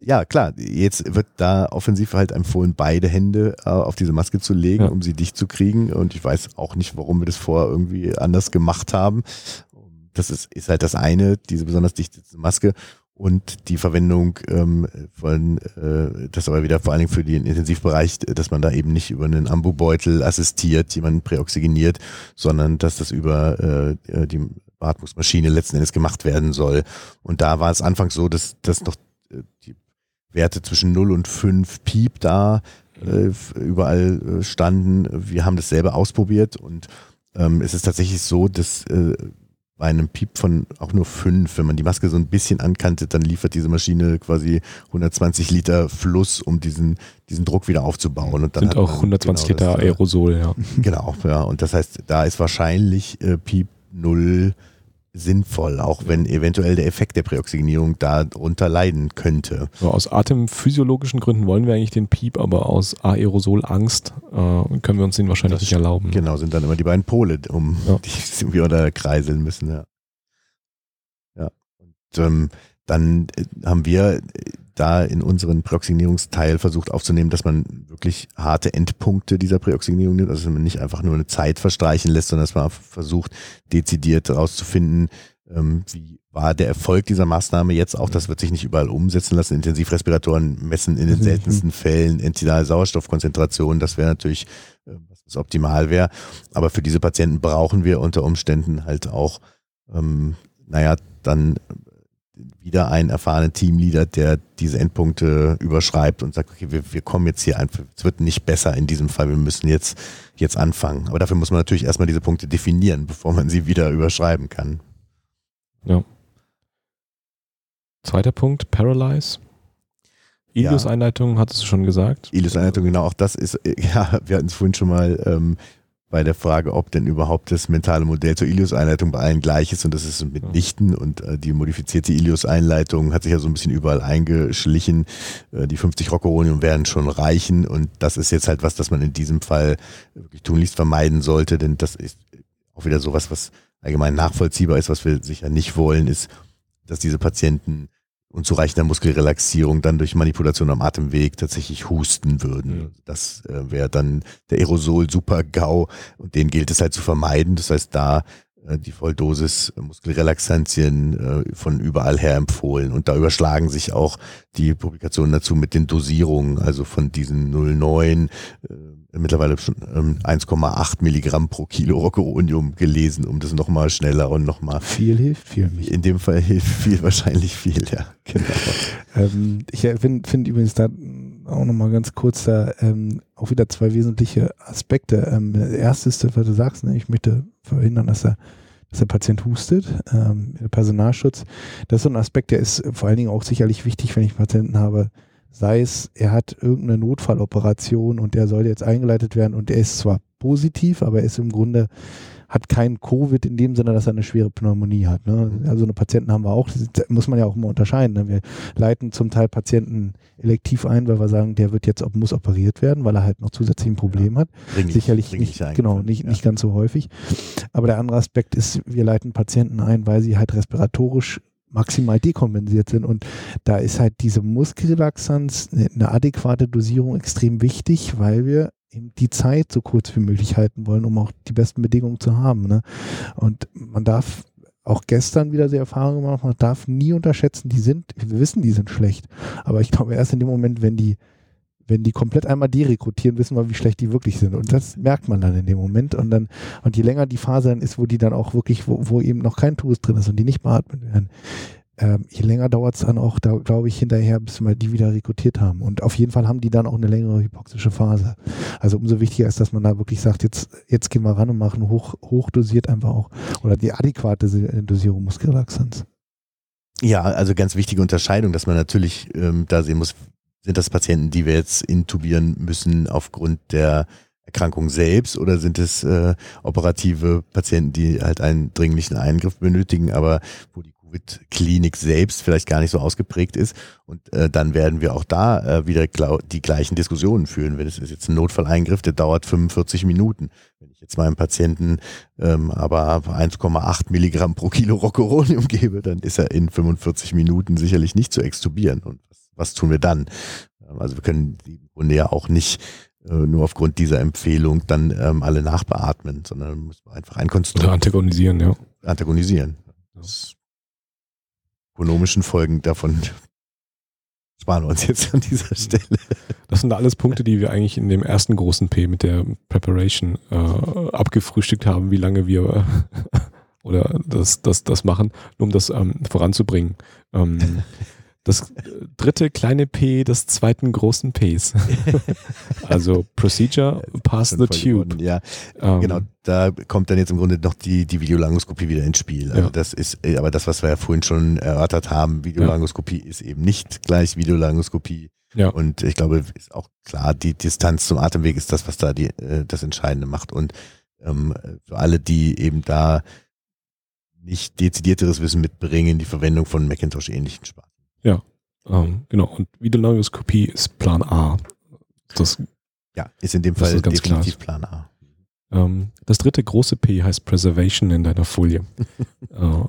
ja, klar, jetzt wird da offensiv halt empfohlen, beide Hände äh, auf diese Maske zu legen, ja. um sie dicht zu kriegen. Und ich weiß auch nicht, warum wir das vorher irgendwie anders gemacht haben. Das ist, ist halt das eine, diese besonders dichte Maske. und die Verwendung ähm, von, äh, das aber wieder vor allen Dingen für den Intensivbereich, dass man da eben nicht über einen Ambubeutel assistiert, jemanden präoxygeniert, sondern dass das über äh, die Beatmungsmaschine letzten Endes gemacht werden soll. Und da war es anfangs so, dass, dass noch äh, die Werte zwischen 0 und 5 Piep da äh, überall äh, standen. Wir haben das selber ausprobiert und ähm, es ist tatsächlich so, dass äh, bei einem Piep von auch nur fünf, wenn man die Maske so ein bisschen ankantet, dann liefert diese Maschine quasi 120 Liter Fluss, um diesen, diesen Druck wieder aufzubauen. Und dann Sind auch 120 genau Liter das, äh, Aerosol, ja. <laughs> Genau, ja. Und das heißt, da ist wahrscheinlich äh, Piep null sinnvoll, auch wenn eventuell der Effekt der Präoxygenierung darunter leiden könnte. So, aus atemphysiologischen Gründen wollen wir eigentlich den Piep, aber aus Aerosolangst äh, können wir uns den wahrscheinlich das nicht erlauben. Genau, sind dann immer die beiden Pole, um ja. <laughs> die irgendwie unter kreiseln müssen. Ja. ja. Und ähm, dann äh, haben wir da in unseren Präoxygenierungsteil versucht aufzunehmen, dass man wirklich harte Endpunkte dieser Präoxygenierung nimmt, also dass man nicht einfach nur eine Zeit verstreichen lässt, sondern dass man versucht, dezidiert herauszufinden, ähm, wie war der Erfolg dieser Maßnahme jetzt auch, das wird sich nicht überall umsetzen lassen. Intensivrespiratoren messen in den seltensten Fällen entidale Sauerstoffkonzentrationen, das wäre natürlich, äh, was optimal wäre. Aber für diese Patienten brauchen wir unter Umständen halt auch, ähm, naja, dann wieder einen erfahrenen Teamleader, der diese Endpunkte überschreibt und sagt, okay, wir, wir kommen jetzt hier einfach, es wird nicht besser in diesem Fall, wir müssen jetzt, jetzt anfangen. Aber dafür muss man natürlich erstmal diese Punkte definieren, bevor man sie wieder überschreiben kann. Ja. Zweiter Punkt, Paralyze. Ilius-Einleitung, ja. hattest du schon gesagt? Ilius-Einleitung, genau, auch das ist, <laughs> ja, wir hatten es vorhin schon mal ähm, bei der Frage, ob denn überhaupt das mentale Modell zur Ilius-Einleitung bei allen gleich ist und das ist mitnichten und äh, die modifizierte Ilius-Einleitung hat sich ja so ein bisschen überall eingeschlichen. Äh, die 50 Rocuronium werden schon reichen und das ist jetzt halt was, das man in diesem Fall wirklich tunlichst vermeiden sollte, denn das ist auch wieder sowas, was allgemein nachvollziehbar ist, was wir sicher nicht wollen, ist, dass diese Patienten unzureichender Muskelrelaxierung dann durch Manipulation am Atemweg tatsächlich husten würden. Mhm. Das äh, wäre dann der Aerosol-Super-GAU und den gilt es halt zu vermeiden. Das heißt, da die Volldosis Muskelrelaxantien äh, von überall her empfohlen. Und da überschlagen sich auch die Publikationen dazu mit den Dosierungen, also von diesen 0,9 mittlerweile schon ähm, 1,8 Milligramm pro Kilo Rocuronium gelesen, um das nochmal schneller und nochmal. Viel hilft viel. Nicht. In dem Fall hilft viel, wahrscheinlich viel, ja. Genau. <laughs> ähm, ich finde find übrigens da auch nochmal ganz kurz da ähm, auch wieder zwei wesentliche Aspekte. Ähm, der erste ist, was du sagst, ne, ich möchte verhindern, dass er dass der Patient hustet, ähm, Personalschutz. Das ist so ein Aspekt, der ist vor allen Dingen auch sicherlich wichtig, wenn ich Patienten habe, sei es, er hat irgendeine Notfalloperation und der soll jetzt eingeleitet werden und er ist zwar positiv, aber er ist im Grunde, hat kein Covid in dem Sinne, dass er eine schwere Pneumonie hat. Ne? Mhm. Also eine Patienten haben wir auch, das muss man ja auch immer unterscheiden. Ne? Wir leiten zum Teil Patienten elektiv ein, weil wir sagen, der wird jetzt, muss operiert werden, weil er halt noch zusätzlich ein Problem ja. hat. Bring Sicherlich bring nicht, genau, nicht, ja. nicht ganz so häufig. Aber der andere Aspekt ist, wir leiten Patienten ein, weil sie halt respiratorisch maximal dekompensiert sind. Und da ist halt diese Muskelrelaxanz, eine adäquate Dosierung extrem wichtig, weil wir eben die Zeit so kurz wie möglich halten wollen, um auch die besten Bedingungen zu haben. Ne? Und man darf auch gestern wieder sehr Erfahrungen gemacht, man darf nie unterschätzen, die sind, wir wissen, die sind schlecht. Aber ich glaube, erst in dem Moment, wenn die wenn die komplett einmal derekrutieren, wissen wir, wie schlecht die wirklich sind. Und das merkt man dann in dem Moment. Und dann, und je länger die Phase dann ist, wo die dann auch wirklich, wo, wo eben noch kein Tugus drin ist und die nicht beatmet werden, ähm, je länger dauert es dann auch, da glaube ich, hinterher, bis wir die wieder rekrutiert haben. Und auf jeden Fall haben die dann auch eine längere hypoxische Phase. Also umso wichtiger ist, dass man da wirklich sagt, jetzt, jetzt gehen wir ran und machen hoch, hochdosiert einfach auch, oder die adäquate Dosierung Muskelrelaxanz. Ja, also ganz wichtige Unterscheidung, dass man natürlich ähm, da sehen muss, sind das Patienten, die wir jetzt intubieren müssen aufgrund der Erkrankung selbst oder sind es äh, operative Patienten, die halt einen dringlichen Eingriff benötigen, aber wo die Covid-Klinik selbst vielleicht gar nicht so ausgeprägt ist. Und äh, dann werden wir auch da äh, wieder die gleichen Diskussionen führen. Wenn es ist jetzt ein Notfalleingriff, der dauert 45 Minuten. Wenn ich jetzt meinem Patienten ähm, aber 1,8 Milligramm pro Kilo Rocuronium gebe, dann ist er in 45 Minuten sicherlich nicht zu extubieren. Und was tun wir dann? Ähm, also wir können die Grunde ja auch nicht äh, nur aufgrund dieser Empfehlung dann ähm, alle nachbeatmen, sondern müssen wir einfach ein Konstrukt. Oder antagonisieren, ja. Antagonisieren. Das ökonomischen Folgen davon <laughs> sparen wir uns jetzt an dieser Stelle. Das sind alles Punkte, die wir eigentlich in dem ersten großen P mit der Preparation äh, abgefrühstückt haben, wie lange wir <laughs> oder das, das, das machen, nur um das ähm, voranzubringen. Ähm, <laughs> das dritte kleine P des zweiten großen Ps. <laughs> also Procedure, pass the tube. Ja, ähm, genau. Da kommt dann jetzt im Grunde noch die, die Videolangoskopie wieder ins Spiel. Also ja. das ist, äh, aber das, was wir ja vorhin schon erörtert haben, Videolangoskopie ja. ist eben nicht gleich Videolangoskopie. Ja. Und ich glaube, ist auch klar, die Distanz zum Atemweg ist das, was da die, äh, das Entscheidende macht. Und ähm, für alle, die eben da nicht dezidierteres Wissen mitbringen, die Verwendung von Macintosh-ähnlichen Sparten. Ja, ähm, genau. Und Videolangoskopie ist Plan A. Das, ja, ist in dem Fall definitiv Plan A. Ähm, das dritte große P heißt Preservation in deiner Folie. <laughs> äh,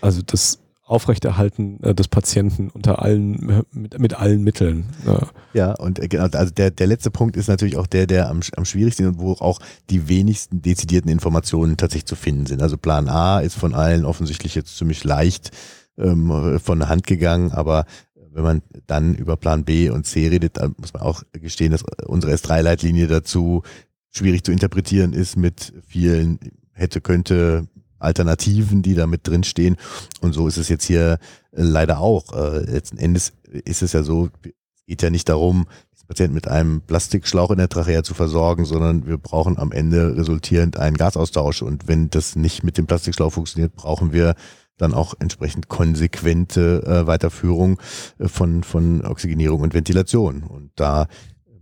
also das Aufrechterhalten äh, des Patienten unter allen, mit, mit allen Mitteln. Äh. Ja, und äh, genau, also der, der letzte Punkt ist natürlich auch der, der am, am schwierigsten und wo auch die wenigsten dezidierten Informationen tatsächlich zu finden sind. Also Plan A ist von allen offensichtlich jetzt ziemlich leicht ähm, von der Hand gegangen, aber wenn man dann über Plan B und C redet, dann muss man auch gestehen, dass unsere S3-Leitlinie dazu schwierig zu interpretieren ist mit vielen hätte, könnte, Alternativen, die da mit drin stehen. Und so ist es jetzt hier äh, leider auch. Äh, letzten Endes ist es ja so, es geht ja nicht darum, den Patienten mit einem Plastikschlauch in der Trachea zu versorgen, sondern wir brauchen am Ende resultierend einen Gasaustausch. Und wenn das nicht mit dem Plastikschlauch funktioniert, brauchen wir dann auch entsprechend konsequente äh, Weiterführung äh, von, von Oxygenierung und Ventilation. Und da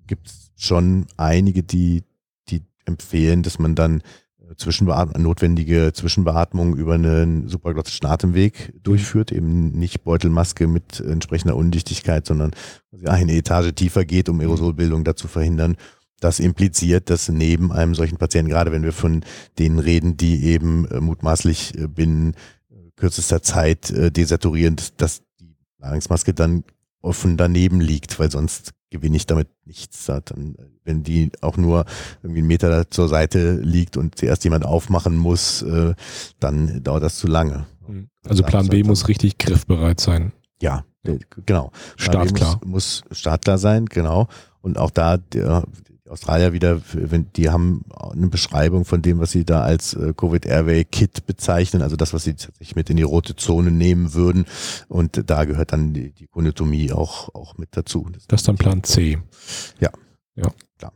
gibt es schon einige, die, die empfehlen, dass man dann Zwischenbeatmung, notwendige Zwischenbeatmung über einen supraglottischen Atemweg durchführt, eben nicht Beutelmaske mit entsprechender Undichtigkeit, sondern eine Etage tiefer geht, um Aerosolbildung dazu verhindern. Das impliziert, dass neben einem solchen Patienten, gerade wenn wir von denen reden, die eben äh, mutmaßlich äh, binnen äh, kürzester Zeit desaturieren, dass die Larynxmaske dann offen daneben liegt, weil sonst gewinne ich damit nichts. Dann, wenn die auch nur irgendwie einen Meter zur Seite liegt und zuerst jemand aufmachen muss, äh, dann dauert das zu lange. Mhm. Also Plan B muss richtig griffbereit sein. Ja, genau. Startklar. Muss, muss startklar sein, genau. Und auch da, der, Australier wieder, die haben eine Beschreibung von dem, was sie da als äh, Covid Airway Kit bezeichnen, also das, was sie tatsächlich mit in die rote Zone nehmen würden. Und da gehört dann die, die Konotomie auch, auch mit dazu. Das, das ist dann Plan C. Ja. Ja. Klar.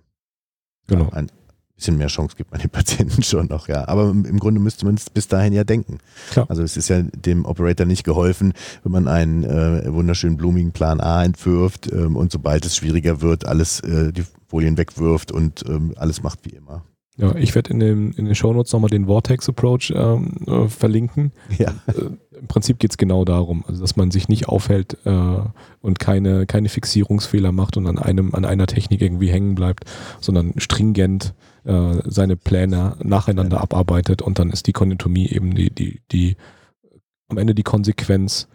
Genau. Ein bisschen mehr Chance gibt man den <laughs> Patienten schon noch, ja. Aber im Grunde müsste man es bis dahin ja denken. Klar. Also es ist ja dem Operator nicht geholfen, wenn man einen äh, wunderschönen blumigen Plan A entwirft ähm, und sobald es schwieriger wird, alles äh, die Folien wegwirft und ähm, alles macht wie immer. Ja, ich werde in, dem, in den Shownotes nochmal den Vortex Approach ähm, äh, verlinken. Ja. Äh, Im Prinzip geht es genau darum, also dass man sich nicht aufhält äh, und keine, keine Fixierungsfehler macht und an einem, an einer Technik irgendwie hängen bleibt, sondern stringent äh, seine Pläne nacheinander ja. abarbeitet und dann ist die Konditomie eben die, die, die am Ende die Konsequenz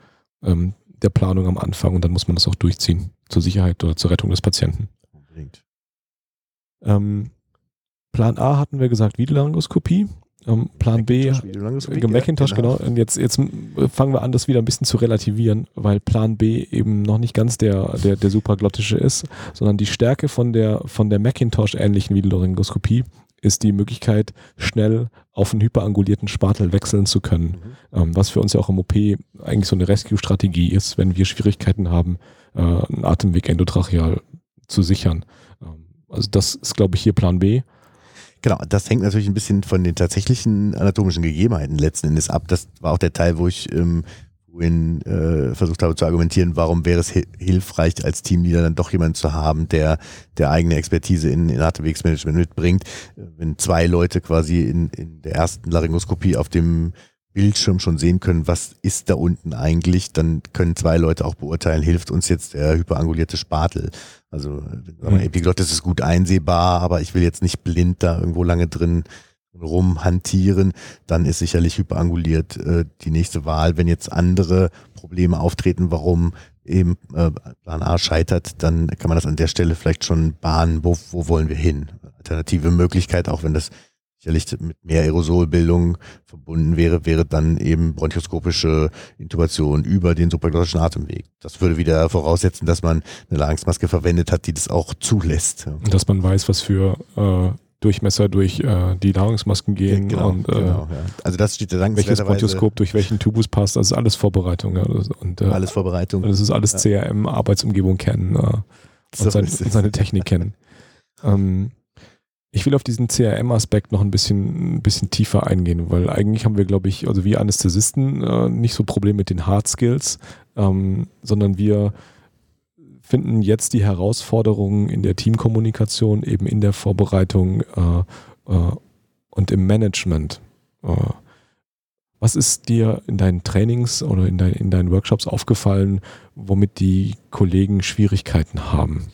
ähm, der Planung am Anfang und dann muss man das auch durchziehen zur Sicherheit oder zur Rettung des Patienten. Unbedingt. Ähm, Plan A hatten wir gesagt, Videolaryngoskopie. Ähm, Plan B, Macintosh, Macintosh genau. genau. Und jetzt, jetzt fangen wir an, das wieder ein bisschen zu relativieren, weil Plan B eben noch nicht ganz der, der, der supraglottische ist, sondern die Stärke von der, von der Macintosh-ähnlichen Videolaryngoskopie ist die Möglichkeit, schnell auf einen hyperangulierten Spatel wechseln zu können. Mhm. Ähm, was für uns ja auch im OP eigentlich so eine Rescue-Strategie ist, wenn wir Schwierigkeiten haben, äh, einen Atemweg endotracheal zu sichern. Also das ist, glaube ich, hier Plan B. Genau, das hängt natürlich ein bisschen von den tatsächlichen anatomischen Gegebenheiten letzten Endes ab. Das war auch der Teil, wo ich ähm, vorhin äh, versucht habe zu argumentieren, warum wäre es hilfreich als Teamleader dann doch jemanden zu haben, der der eigene Expertise in, in Atemwegsmanagement mitbringt. Wenn zwei Leute quasi in, in der ersten Laryngoskopie auf dem Bildschirm schon sehen können, was ist da unten eigentlich, dann können zwei Leute auch beurteilen, hilft uns jetzt der hyperangulierte Spatel. Also mhm. Epiglottis ist gut einsehbar, aber ich will jetzt nicht blind da irgendwo lange drin rumhantieren, dann ist sicherlich hyperanguliert äh, die nächste Wahl. Wenn jetzt andere Probleme auftreten, warum eben äh, Plan A scheitert, dann kann man das an der Stelle vielleicht schon bahnen, wo, wo wollen wir hin. Alternative Möglichkeit, auch wenn das sicherlich mit mehr Aerosolbildung verbunden wäre, wäre dann eben bronchoskopische Intubation über den supraglottischen Atemweg. Das würde wieder voraussetzen, dass man eine Ladungsmaske verwendet hat, die das auch zulässt. Und dass man weiß, was für äh, Durchmesser durch äh, die Nahrungsmasken gehen genau, und äh, genau, ja. Also das steht welches dankenswerterweise Bronchoskop durch welchen Tubus passt. Das ist alles Vorbereitung. Ja. Und, äh, alles Vorbereitung. das ist alles CRM, Arbeitsumgebung kennen äh, und, So sein, ist und es. seine Technik kennen. <laughs> Ähm, ich will auf diesen CRM-Aspekt noch ein bisschen, ein bisschen tiefer eingehen, weil eigentlich haben wir, glaube ich, also wir Anästhesisten äh, nicht so Probleme mit den Hard Skills, ähm, sondern wir finden jetzt die Herausforderungen in der Teamkommunikation, eben in der Vorbereitung äh, äh, und im Management. Äh, was ist dir in deinen Trainings oder in, dein, in deinen Workshops aufgefallen, womit die Kollegen Schwierigkeiten haben?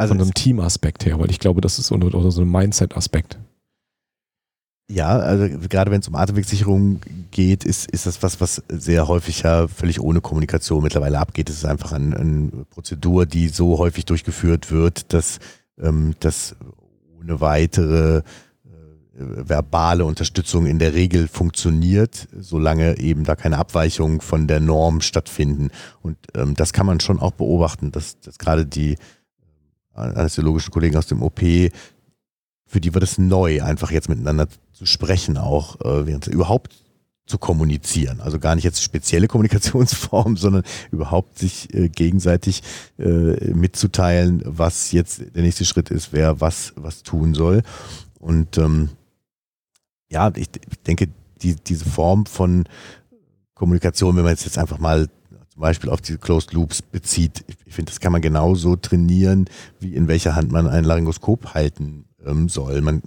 Also Von einem Teamaspekt her, weil ich glaube, das ist oder, oder so ein Mindset-Aspekt. Ja, also gerade wenn es um Atemwegssicherung geht, ist, ist das was, was sehr häufig ja völlig ohne Kommunikation mittlerweile abgeht. Es ist einfach eine ein Prozedur, die so häufig durchgeführt wird, dass ähm, das ohne weitere äh, verbale Unterstützung in der Regel funktioniert, solange eben da keine Abweichungen von der Norm stattfinden. Und ähm, das kann man schon auch beobachten, dass, dass gerade die anästhesiologischen Kollegen aus dem OP für die war das neu, einfach jetzt miteinander zu sprechen, auch äh, während überhaupt zu kommunizieren. Also gar nicht jetzt spezielle Kommunikationsformen, <laughs> sondern überhaupt sich äh, gegenseitig äh, mitzuteilen, was jetzt der nächste Schritt ist, wer was, was tun soll. Und ähm, ja, ich, ich denke, die, diese Form von Kommunikation, wenn man es jetzt einfach mal zum Beispiel auf diese Closed Loops bezieht, ich, ich finde, das kann man genauso trainieren, wie in welcher Hand man ein Laryngoskop halten ähm, soll. Man,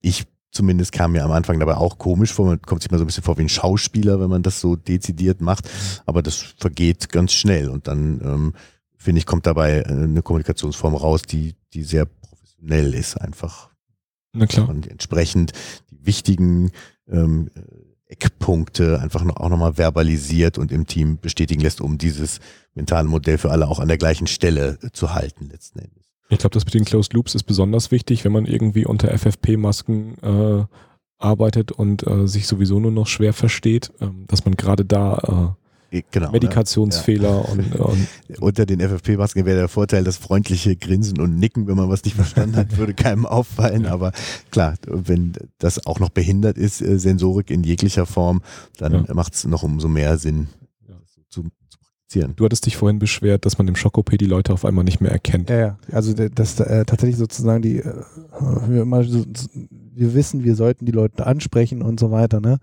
ich zumindest kam mir am Anfang dabei auch komisch vor, man kommt sich mal so ein bisschen vor wie ein Schauspieler, wenn man das so dezidiert macht, aber das vergeht ganz schnell und dann ähm, finde ich, kommt dabei äh, eine Kommunikationsform raus, die, die sehr professionell ist einfach. Na klar. Und entsprechend die wichtigen ähm, Eckpunkte einfach noch, auch nochmal verbalisiert und im Team bestätigen lässt, um dieses mentale Modell für alle auch an der gleichen Stelle äh, zu halten letzten Endes. Ich glaube, das mit den Closed Loops ist besonders wichtig, wenn man irgendwie unter FFP-Masken äh, arbeitet und äh, sich sowieso nur noch schwer versteht, ähm, dass man gerade da Genau. äh, Medikationsfehler und, und Ne? <laughs> Unter den FFP-Masken wäre der Vorteil, das freundliche Grinsen und Nicken, wenn man was nicht verstanden hat, würde keinem <laughs> auffallen. Aber klar, wenn das auch noch behindert ist, äh, Sensorik in jeglicher Form, dann Ja. macht es noch umso mehr Sinn, Ja. zu, du hattest dich vorhin beschwert, dass man im Schock-OP die Leute auf einmal nicht mehr erkennt. Ja, ja. Also das äh, tatsächlich sozusagen die, äh, wir immer so- wir wissen, wir sollten die Leute ansprechen und so weiter, ne?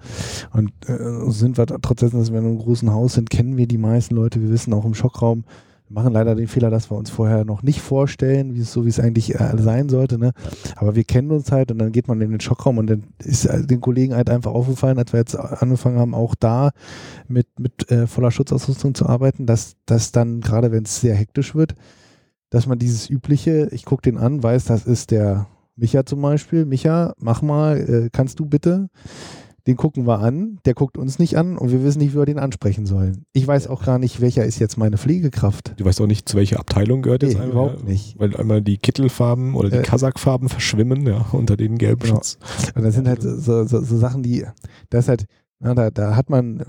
Und äh, sind wir trotz dessen, dass wir in einem großen Haus sind, kennen wir die meisten Leute. Wir wissen auch im Schockraum, wir machen leider den Fehler, dass wir uns vorher noch nicht vorstellen, wie es so wie es eigentlich äh, sein sollte, ne? Aber wir kennen uns halt und dann geht man in den Schockraum und dann ist äh, den Kollegen halt einfach aufgefallen, als wir jetzt angefangen haben, auch da mit, mit äh, voller Schutzausrüstung zu arbeiten, dass das dann, gerade wenn es sehr hektisch wird, dass man dieses übliche, ich gucke den an, weiß, das ist der Micha zum Beispiel. Micha, mach mal, äh, kannst du bitte? Den gucken wir an, der guckt uns nicht an und wir wissen nicht, wie wir den ansprechen sollen. Ich weiß auch gar nicht, welcher ist jetzt meine Pflegekraft. Du weißt auch nicht, zu welcher Abteilung gehört jetzt Nee, einmal, überhaupt ja, nicht. Weil einmal die Kittelfarben oder die Äh, Kasachfarben verschwimmen, ja, <laughs> unter den gelben Genau. Schutz. Und das sind halt so, so, so Sachen, die, das ist halt, na, da, da hat man äh,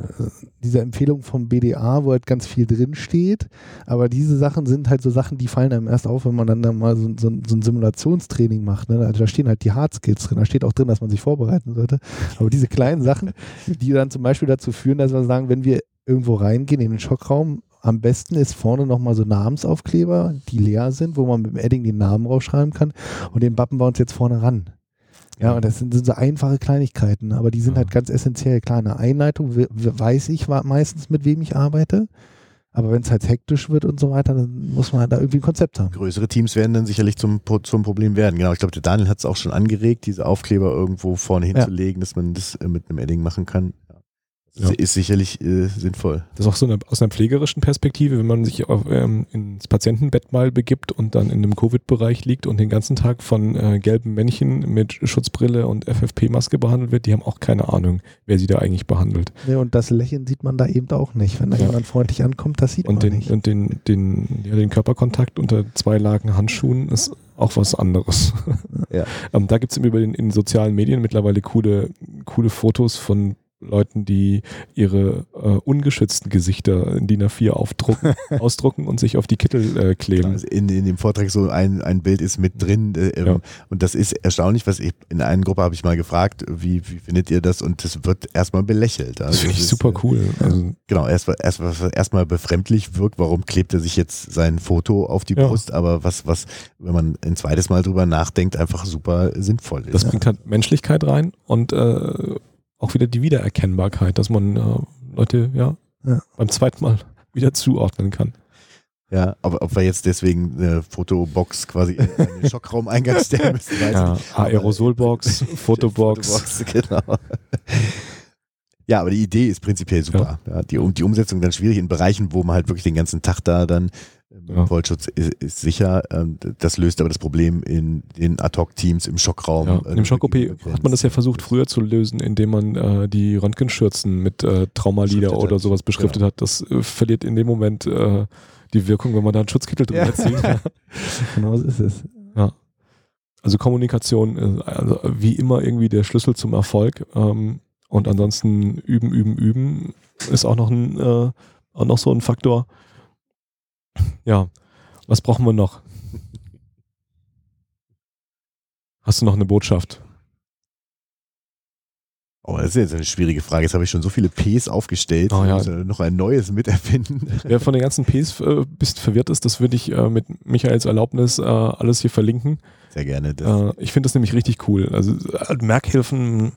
diese Empfehlung vom BDA, wo halt ganz viel drin steht, aber diese Sachen sind halt so Sachen, die fallen einem erst auf, wenn man dann, da mal so, so, so ein Simulationstraining macht. Ne? Also da stehen halt die Hard Skills drin, da steht auch drin, dass man sich vorbereiten sollte. Aber diese kleinen Sachen, <laughs> die dann zum Beispiel dazu führen, dass wir sagen, wenn wir irgendwo reingehen in den Schockraum, am besten ist vorne nochmal so Namensaufkleber, die leer sind, wo man mit dem Edding den Namen rausschreiben kann und den bappen wir uns jetzt vorne ran. Ja, und das sind, sind so einfache Kleinigkeiten, aber die sind Ja. halt ganz essentiell. Klar, eine Einleitung we- we- weiß ich meistens, mit wem ich arbeite, aber wenn es halt hektisch wird und so weiter, dann muss man halt da irgendwie ein Konzept haben. Größere Teams werden dann sicherlich zum, zum Problem werden. Genau, ich glaube, der Daniel hat es auch schon angeregt, diese Aufkleber irgendwo vorne Ja. hinzulegen, dass man das äh, mit einem Edding machen kann. Ja. Ist sicherlich äh, sinnvoll. Das ist auch so eine, aus einer pflegerischen Perspektive, wenn man sich auf, ähm, ins Patientenbett mal begibt und dann in einem Covid-Bereich liegt und den ganzen Tag von äh, gelben Männchen mit Schutzbrille und FFP-Maske behandelt wird, die haben auch keine Ahnung, wer sie da eigentlich behandelt. Ja, und das Lächeln sieht man da eben auch nicht. Wenn da Ja. jemand freundlich ankommt, das sieht Und man den, nicht. und den, den, ja, den Körperkontakt unter zwei Lagen Handschuhen ist auch was anderes. Ja. <laughs> ähm, da gibt es über den, in sozialen Medien mittlerweile coole, coole Fotos von Leuten, die ihre äh, ungeschützten Gesichter in DIN A4 aufdrucken, <laughs> ausdrucken und sich auf die Kittel äh, kleben. Also in, in dem Vortrag so ein, ein Bild ist mit drin äh, ähm, Ja. und das ist erstaunlich, was ich in einer Gruppe habe ich mal gefragt, wie, wie findet ihr das und das wird erstmal belächelt. Das Also finde ich es ist, super äh, cool. Also, Genau, erstmal erst, erstmal befremdlich wirkt, warum klebt er sich jetzt sein Foto auf die Ja. Brust, aber was, was, wenn man ein zweites Mal drüber nachdenkt, einfach super sinnvoll ist. das bringt halt Menschlichkeit rein und äh, auch wieder die Wiedererkennbarkeit, dass man äh, Leute ja, Ja. beim zweiten Mal wieder zuordnen kann. Ja, aber ob wir jetzt deswegen eine Fotobox quasi in den <laughs> Schockraumeingang stellen müssen, weiß Ja, ich nicht. Aerosolbox, <laughs> Fotobox. Fotobox, genau. Ja, aber die Idee ist prinzipiell super. Ja. die, Um- die Umsetzung dann schwierig in Bereichen, wo man halt wirklich den ganzen Tag da dann ähm, Ja. Vollschutz ist, ist sicher. ähm, Das löst aber das Problem in den Ad-Hoc-Teams im Schockraum. Ja, äh, Im Schock-OP hat man das ja versucht früher zu lösen, indem man äh, die Röntgenschürzen mit äh, Traumalieder oder hat. sowas beschriftet hat. Das äh, verliert in dem Moment äh, die Wirkung, wenn man da einen Schutzkittel Ja. drüber zieht. <laughs> Genau so ist es. Also Kommunikation ist also wie immer irgendwie der Schlüssel zum Erfolg. Ähm, und ansonsten üben, üben, üben ist auch noch ein äh, auch noch so ein Faktor. Ja, was brauchen wir noch? Hast du noch eine Botschaft? Oh, das ist jetzt eine schwierige Frage. Jetzt habe ich schon so viele Ps aufgestellt. Oh ja. Ich muss noch ein neues miterfinden. <laughs> Wer von den ganzen Ps äh, bist verwirrt ist, das würde ich äh, mit Michaels Erlaubnis äh, alles hier verlinken. Sehr gerne. Äh, ich finde das nämlich richtig cool. Also äh, Merkhilfen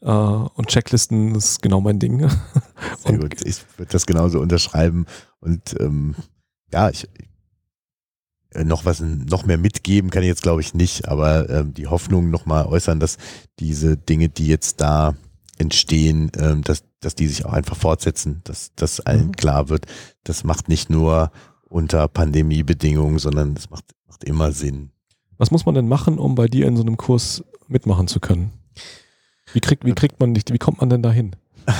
äh, und Checklisten ist genau mein Ding. <laughs> Sehr und- gut. Ich würde das genauso unterschreiben. Und ähm, ja, ich äh, noch was noch mehr mitgeben kann ich jetzt glaube ich nicht, aber ähm, die Hoffnung nochmal äußern, dass diese Dinge, die jetzt da entstehen, ähm, dass, dass die sich auch einfach fortsetzen, dass das allen Mhm. klar wird. Das macht nicht nur unter Pandemiebedingungen, sondern das macht, macht immer Sinn. Was muss man denn machen, um bei dir in so einem Kurs mitmachen zu können? Wie kriegt, wie kriegt man dich, wie kommt man denn dahin? <laughs>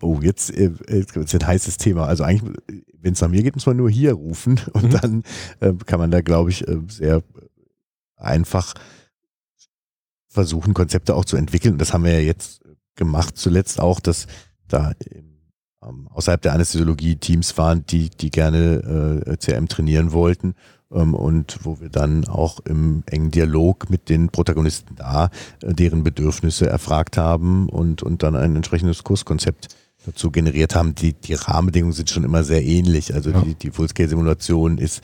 oh, jetzt äh, jetzt ist ein heißes Thema. Also eigentlich, wenn es nach mir geht, muss man nur hier rufen <laughs> und Mhm. dann äh, kann man da, glaube ich, äh, sehr einfach versuchen, Konzepte auch zu entwickeln. Und das haben wir ja jetzt gemacht, zuletzt auch, dass da ähm, außerhalb der Anästhesiologie Teams waren, die, die gerne äh, CRM trainieren wollten ähm, und wo wir dann auch im engen Dialog mit den Protagonisten da äh, deren Bedürfnisse erfragt haben und, und dann ein entsprechendes Kurskonzept dazu generiert haben. Die, die Rahmenbedingungen sind schon immer sehr ähnlich. Also Ja. die, die Fullscale-Simulation ist,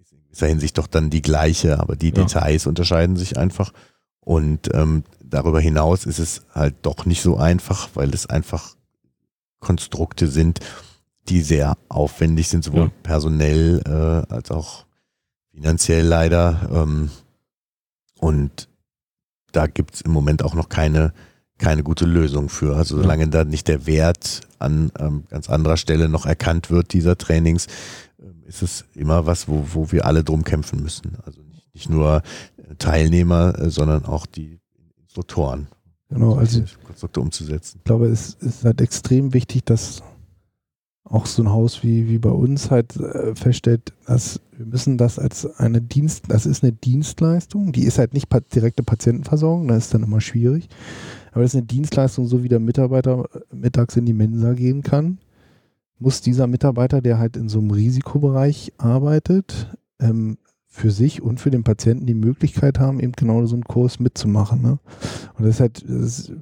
ist in gewisser Hinsicht doch dann die gleiche, aber die Ja. Details unterscheiden sich einfach. Und ähm, darüber hinaus ist es halt doch nicht so einfach, weil es einfach Konstrukte sind, die sehr aufwendig sind, sowohl Ja. personell äh, als auch finanziell leider. Ähm, und da gibt es im Moment auch noch keine, keine gute Lösung für. Also Ja. solange da nicht der Wert an ähm, ganz anderer Stelle noch erkannt wird, dieser Trainings, ähm, ist es immer was, wo, wo wir alle drum kämpfen müssen. Also nicht, nicht nur Teilnehmer, äh, sondern auch die Instruktoren. Genau, also Konstrukte umzusetzen. Ich glaube, es ist halt extrem wichtig, dass auch so ein Haus wie, wie bei uns halt äh, feststellt, dass wir müssen das als eine Dienst, das ist eine Dienstleistung, die ist halt nicht pa direkte Patientenversorgung, das ist dann immer schwierig, aber das ist eine Dienstleistung, so wie der Mitarbeiter mittags in die Mensa gehen kann, muss dieser Mitarbeiter, der halt in so einem Risikobereich arbeitet, ähm, für sich und für den Patienten die Möglichkeit haben, eben genau so einen Kurs mitzumachen. Ne? Und das ist halt, das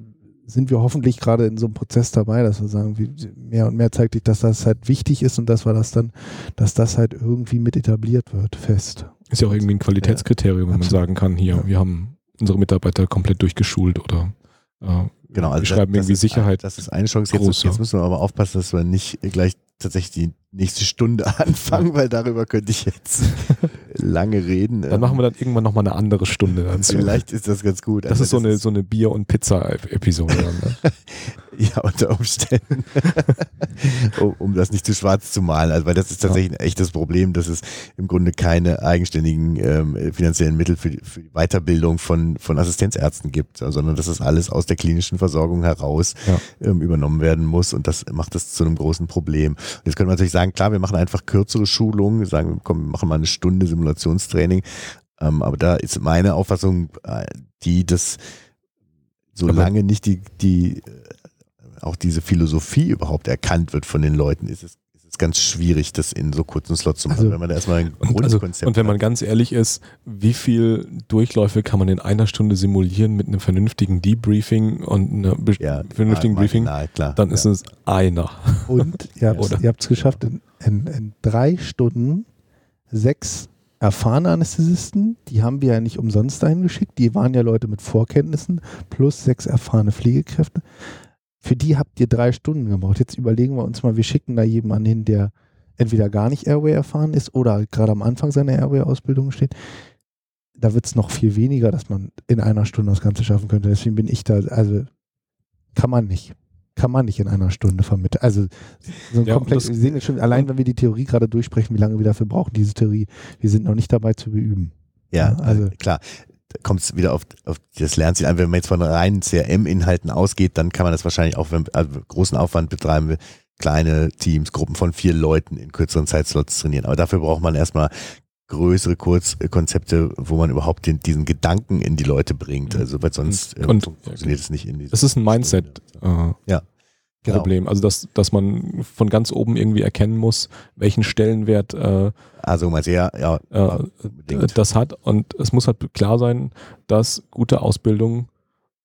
sind wir hoffentlich gerade in so einem Prozess dabei, dass wir sagen, wie, mehr und mehr zeigt sich, dass das halt wichtig ist und dass wir das dann, dass das halt irgendwie mit etabliert wird, fest. Ist ja auch irgendwie ein Qualitätskriterium, wenn man sagen kann, hier, Ja. wir haben unsere Mitarbeiter komplett durchgeschult oder äh, Genau, also wir schreiben das, irgendwie das Sicherheit. Ist, das ist eine Chance. Jetzt, groß, jetzt ja. müssen wir aber aufpassen, dass wir nicht gleich tatsächlich die nächste Stunde <laughs> anfangen, weil darüber könnte ich jetzt <laughs> lange reden. Dann machen wir dann irgendwann nochmal eine andere Stunde dazu. Vielleicht ist das ganz gut. Das Also ist so eine, so eine Bier- und Pizza-Episode. ne? <laughs> ja, unter Umständen. um, um das nicht zu schwarz zu malen. Also, weil das ist tatsächlich ein echtes Problem, dass es im Grunde keine eigenständigen ähm, finanziellen Mittel für die, für die Weiterbildung von, von Assistenzärzten gibt, sondern dass es alles aus der klinischen Versorgung heraus ja. ähm, übernommen werden muss und das macht das zu einem großen Problem. Jetzt können wir natürlich sagen, klar, wir machen einfach kürzere Schulungen, sagen, komm, wir machen mal eine Stunde Simulationstraining, ähm, aber da ist meine Auffassung, äh, die, dass solange nicht die, die auch diese Philosophie überhaupt erkannt wird von den Leuten, ist es, es ganz schwierig, das in so kurzen Slots zu machen, also, wenn man da erstmal ein Grundkonzept also, Und wenn man ganz ehrlich ist, wie viel Durchläufe kann man in einer Stunde simulieren mit einem vernünftigen Debriefing und einem ja, vernünftigen Briefing, klar, dann ist ja. es einer. Und <laughs> ihr habt es geschafft, in, in, in drei Stunden sechs erfahrene Anästhesisten, die haben wir ja nicht umsonst dahin geschickt, die waren ja Leute mit Vorkenntnissen plus sechs erfahrene Pflegekräfte. Für die habt ihr drei Stunden gebraucht. Jetzt überlegen wir uns mal, wir schicken da jemanden hin, der entweder gar nicht Airway erfahren ist oder gerade am Anfang seiner Airway-Ausbildung steht. Da wird es noch viel weniger, dass man in einer Stunde das Ganze schaffen könnte. Deswegen bin ich da, also kann man nicht. Kann man nicht in einer Stunde vermitteln. Also so ja, komplex, wir sehen jetzt schon, allein wenn wir die Theorie gerade durchsprechen, wie lange wir dafür brauchen, diese Theorie, wir sind noch nicht dabei zu beüben. Ja, ja also klar kommt es wieder auf, auf das Lernziel an. Wenn man jetzt von reinen CRM-Inhalten ausgeht, dann kann man das wahrscheinlich auch, wenn also großen Aufwand betreiben will, kleine Teams, Gruppen von vier Leuten in kürzeren Zeitslots trainieren. Aber dafür braucht man erstmal größere Kurzkonzepte, wo man überhaupt den, diesen Gedanken in die Leute bringt. Also weil sonst äh, funktioniert es nicht in Es ist ein Mindset. Äh, ja. Genau. Problem. Also dass, dass man von ganz oben irgendwie erkennen muss, welchen Stellenwert äh, also mal sehr, ja, äh, das hat. Und es muss halt klar sein, dass gute Ausbildung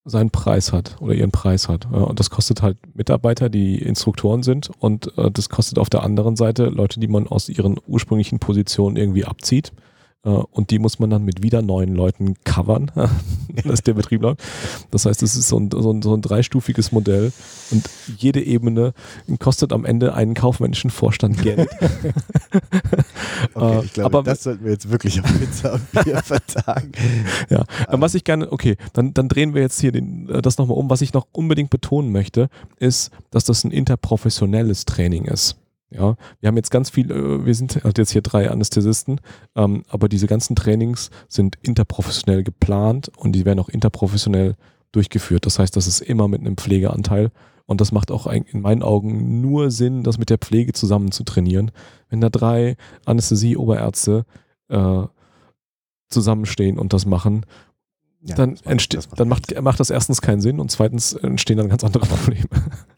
seinen Preis hat oder ihren Preis hat. Und das kostet halt Mitarbeiter, die Instruktoren sind und äh, das kostet auf der anderen Seite Leute, die man aus ihren ursprünglichen Positionen irgendwie abzieht äh, und die muss man dann mit wieder neuen Leuten covern, <laughs> dass der Betrieb läuft. Das heißt, es ist so ein, so, ein, so ein dreistufiges Modell und jede Ebene kostet am Ende einen kaufmännischen Vorstand Geld. <laughs> <laughs> okay, ich glaube, aber, das sollten wir jetzt wirklich auf Pizza und Bier vertagen. Ja, aber. was ich gerne, okay, dann, dann drehen wir jetzt hier den, äh, das nochmal um. Was ich noch unbedingt betonen möchte, ist, dass das ein interprofessionelles Training ist. Ja, wir haben jetzt ganz viel, äh, wir sind halt jetzt hier drei Anästhesisten, ähm, aber diese ganzen Trainings sind interprofessionell geplant und die werden auch interprofessionell durchgeführt. Das heißt, das ist immer mit einem Pflegeanteil und das macht auch in meinen Augen nur Sinn, das mit der Pflege zusammen zu trainieren. Wenn da drei Anästhesie-Oberärzte äh, zusammenstehen und das machen, ja, dann, macht, dann macht, macht das erstens keinen Sinn und zweitens entstehen dann ganz andere <laughs> Probleme. <laughs>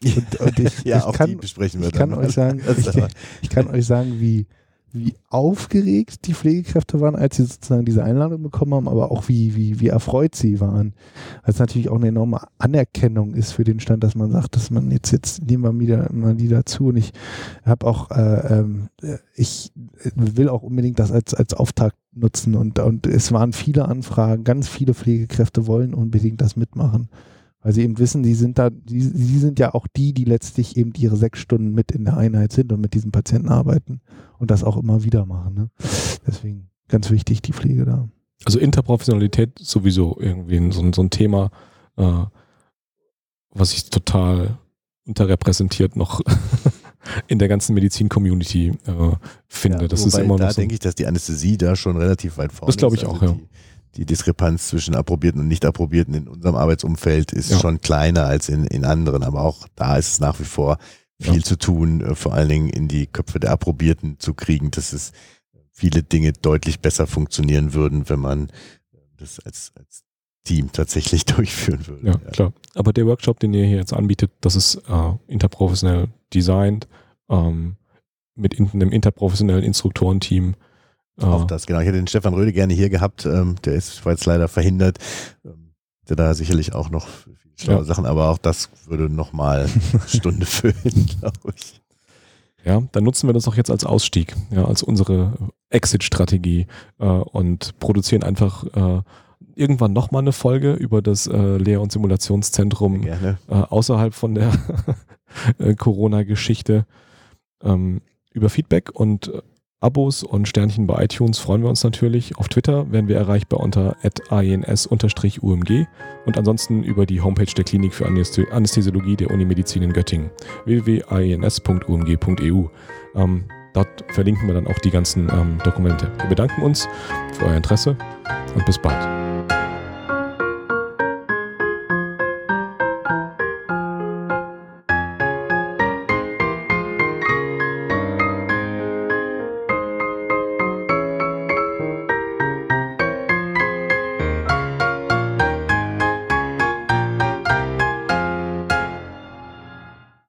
Und, und ich, ja, ich auch kann, die besprechen wir ich dann. Kann euch sagen, <laughs> ich, ich, kann euch sagen, wie, wie aufgeregt die Pflegekräfte waren, als sie sozusagen diese Einladung bekommen haben, aber auch wie, wie, wie erfreut sie waren. Weil es natürlich auch eine enorme Anerkennung ist für den Stand, dass man sagt, dass man jetzt, jetzt nehmen wir wieder mal die dazu. Und ich habe auch, äh, ähm, ich will auch unbedingt das als, als Auftakt nutzen und, und es waren viele Anfragen, ganz viele Pflegekräfte wollen unbedingt das mitmachen weil sie eben wissen, sie sind da, sie, sie sind ja auch die, die letztlich eben ihre sechs Stunden mit in der Einheit sind und mit diesem Patienten arbeiten und das auch immer wieder machen. Ne? Deswegen ganz wichtig, die Pflege da. Also Interprofessionalität sowieso irgendwie so, so ein Thema, äh, was ich total unterrepräsentiert noch <laughs> in der ganzen Medizin-Community äh, finde. Ja, das ist immer da noch so denke ich, dass die Anästhesie da schon relativ weit vorne ist. Das glaube ich also auch, ja. Die, die Diskrepanz zwischen Approbierten und Nicht-Approbierten in unserem Arbeitsumfeld ist ja. schon kleiner als in, in anderen, aber auch da ist es nach wie vor viel ja. zu tun, äh, vor allen Dingen in die Köpfe der Approbierten zu kriegen, dass es viele Dinge deutlich besser funktionieren würden, wenn man das als, als Team tatsächlich <laughs> durchführen würde. Ja, ja, klar. Aber der Workshop, den ihr hier jetzt anbietet, das ist äh, interprofessionell designt, ähm, mit in, einem interprofessionellen Instruktorenteam auch das, genau. Ich hätte den Stefan Röde gerne hier gehabt. Ähm, der ist war jetzt leider verhindert. Ähm, der da sicherlich auch noch viele schlaue ja. Sachen, aber auch das würde nochmal eine <laughs> Stunde füllen, glaube ich. Ja, dann nutzen wir das auch jetzt als Ausstieg, ja, als unsere Exit-Strategie äh, und produzieren einfach äh, irgendwann nochmal eine Folge über das äh, Lehr- und Simulationszentrum äh, außerhalb von der <laughs> äh, Corona-Geschichte ähm, über Feedback und Abos und Sternchen bei iTunes freuen wir uns natürlich. Auf Twitter werden wir erreichbar unter ans-umg und ansonsten über die Homepage der Klinik für Anästhesiologie der Unimedizin in Göttingen www.ans.umg.eu. Ähm, dort verlinken wir dann auch die ganzen ähm, Dokumente. Wir bedanken uns für euer Interesse und bis bald.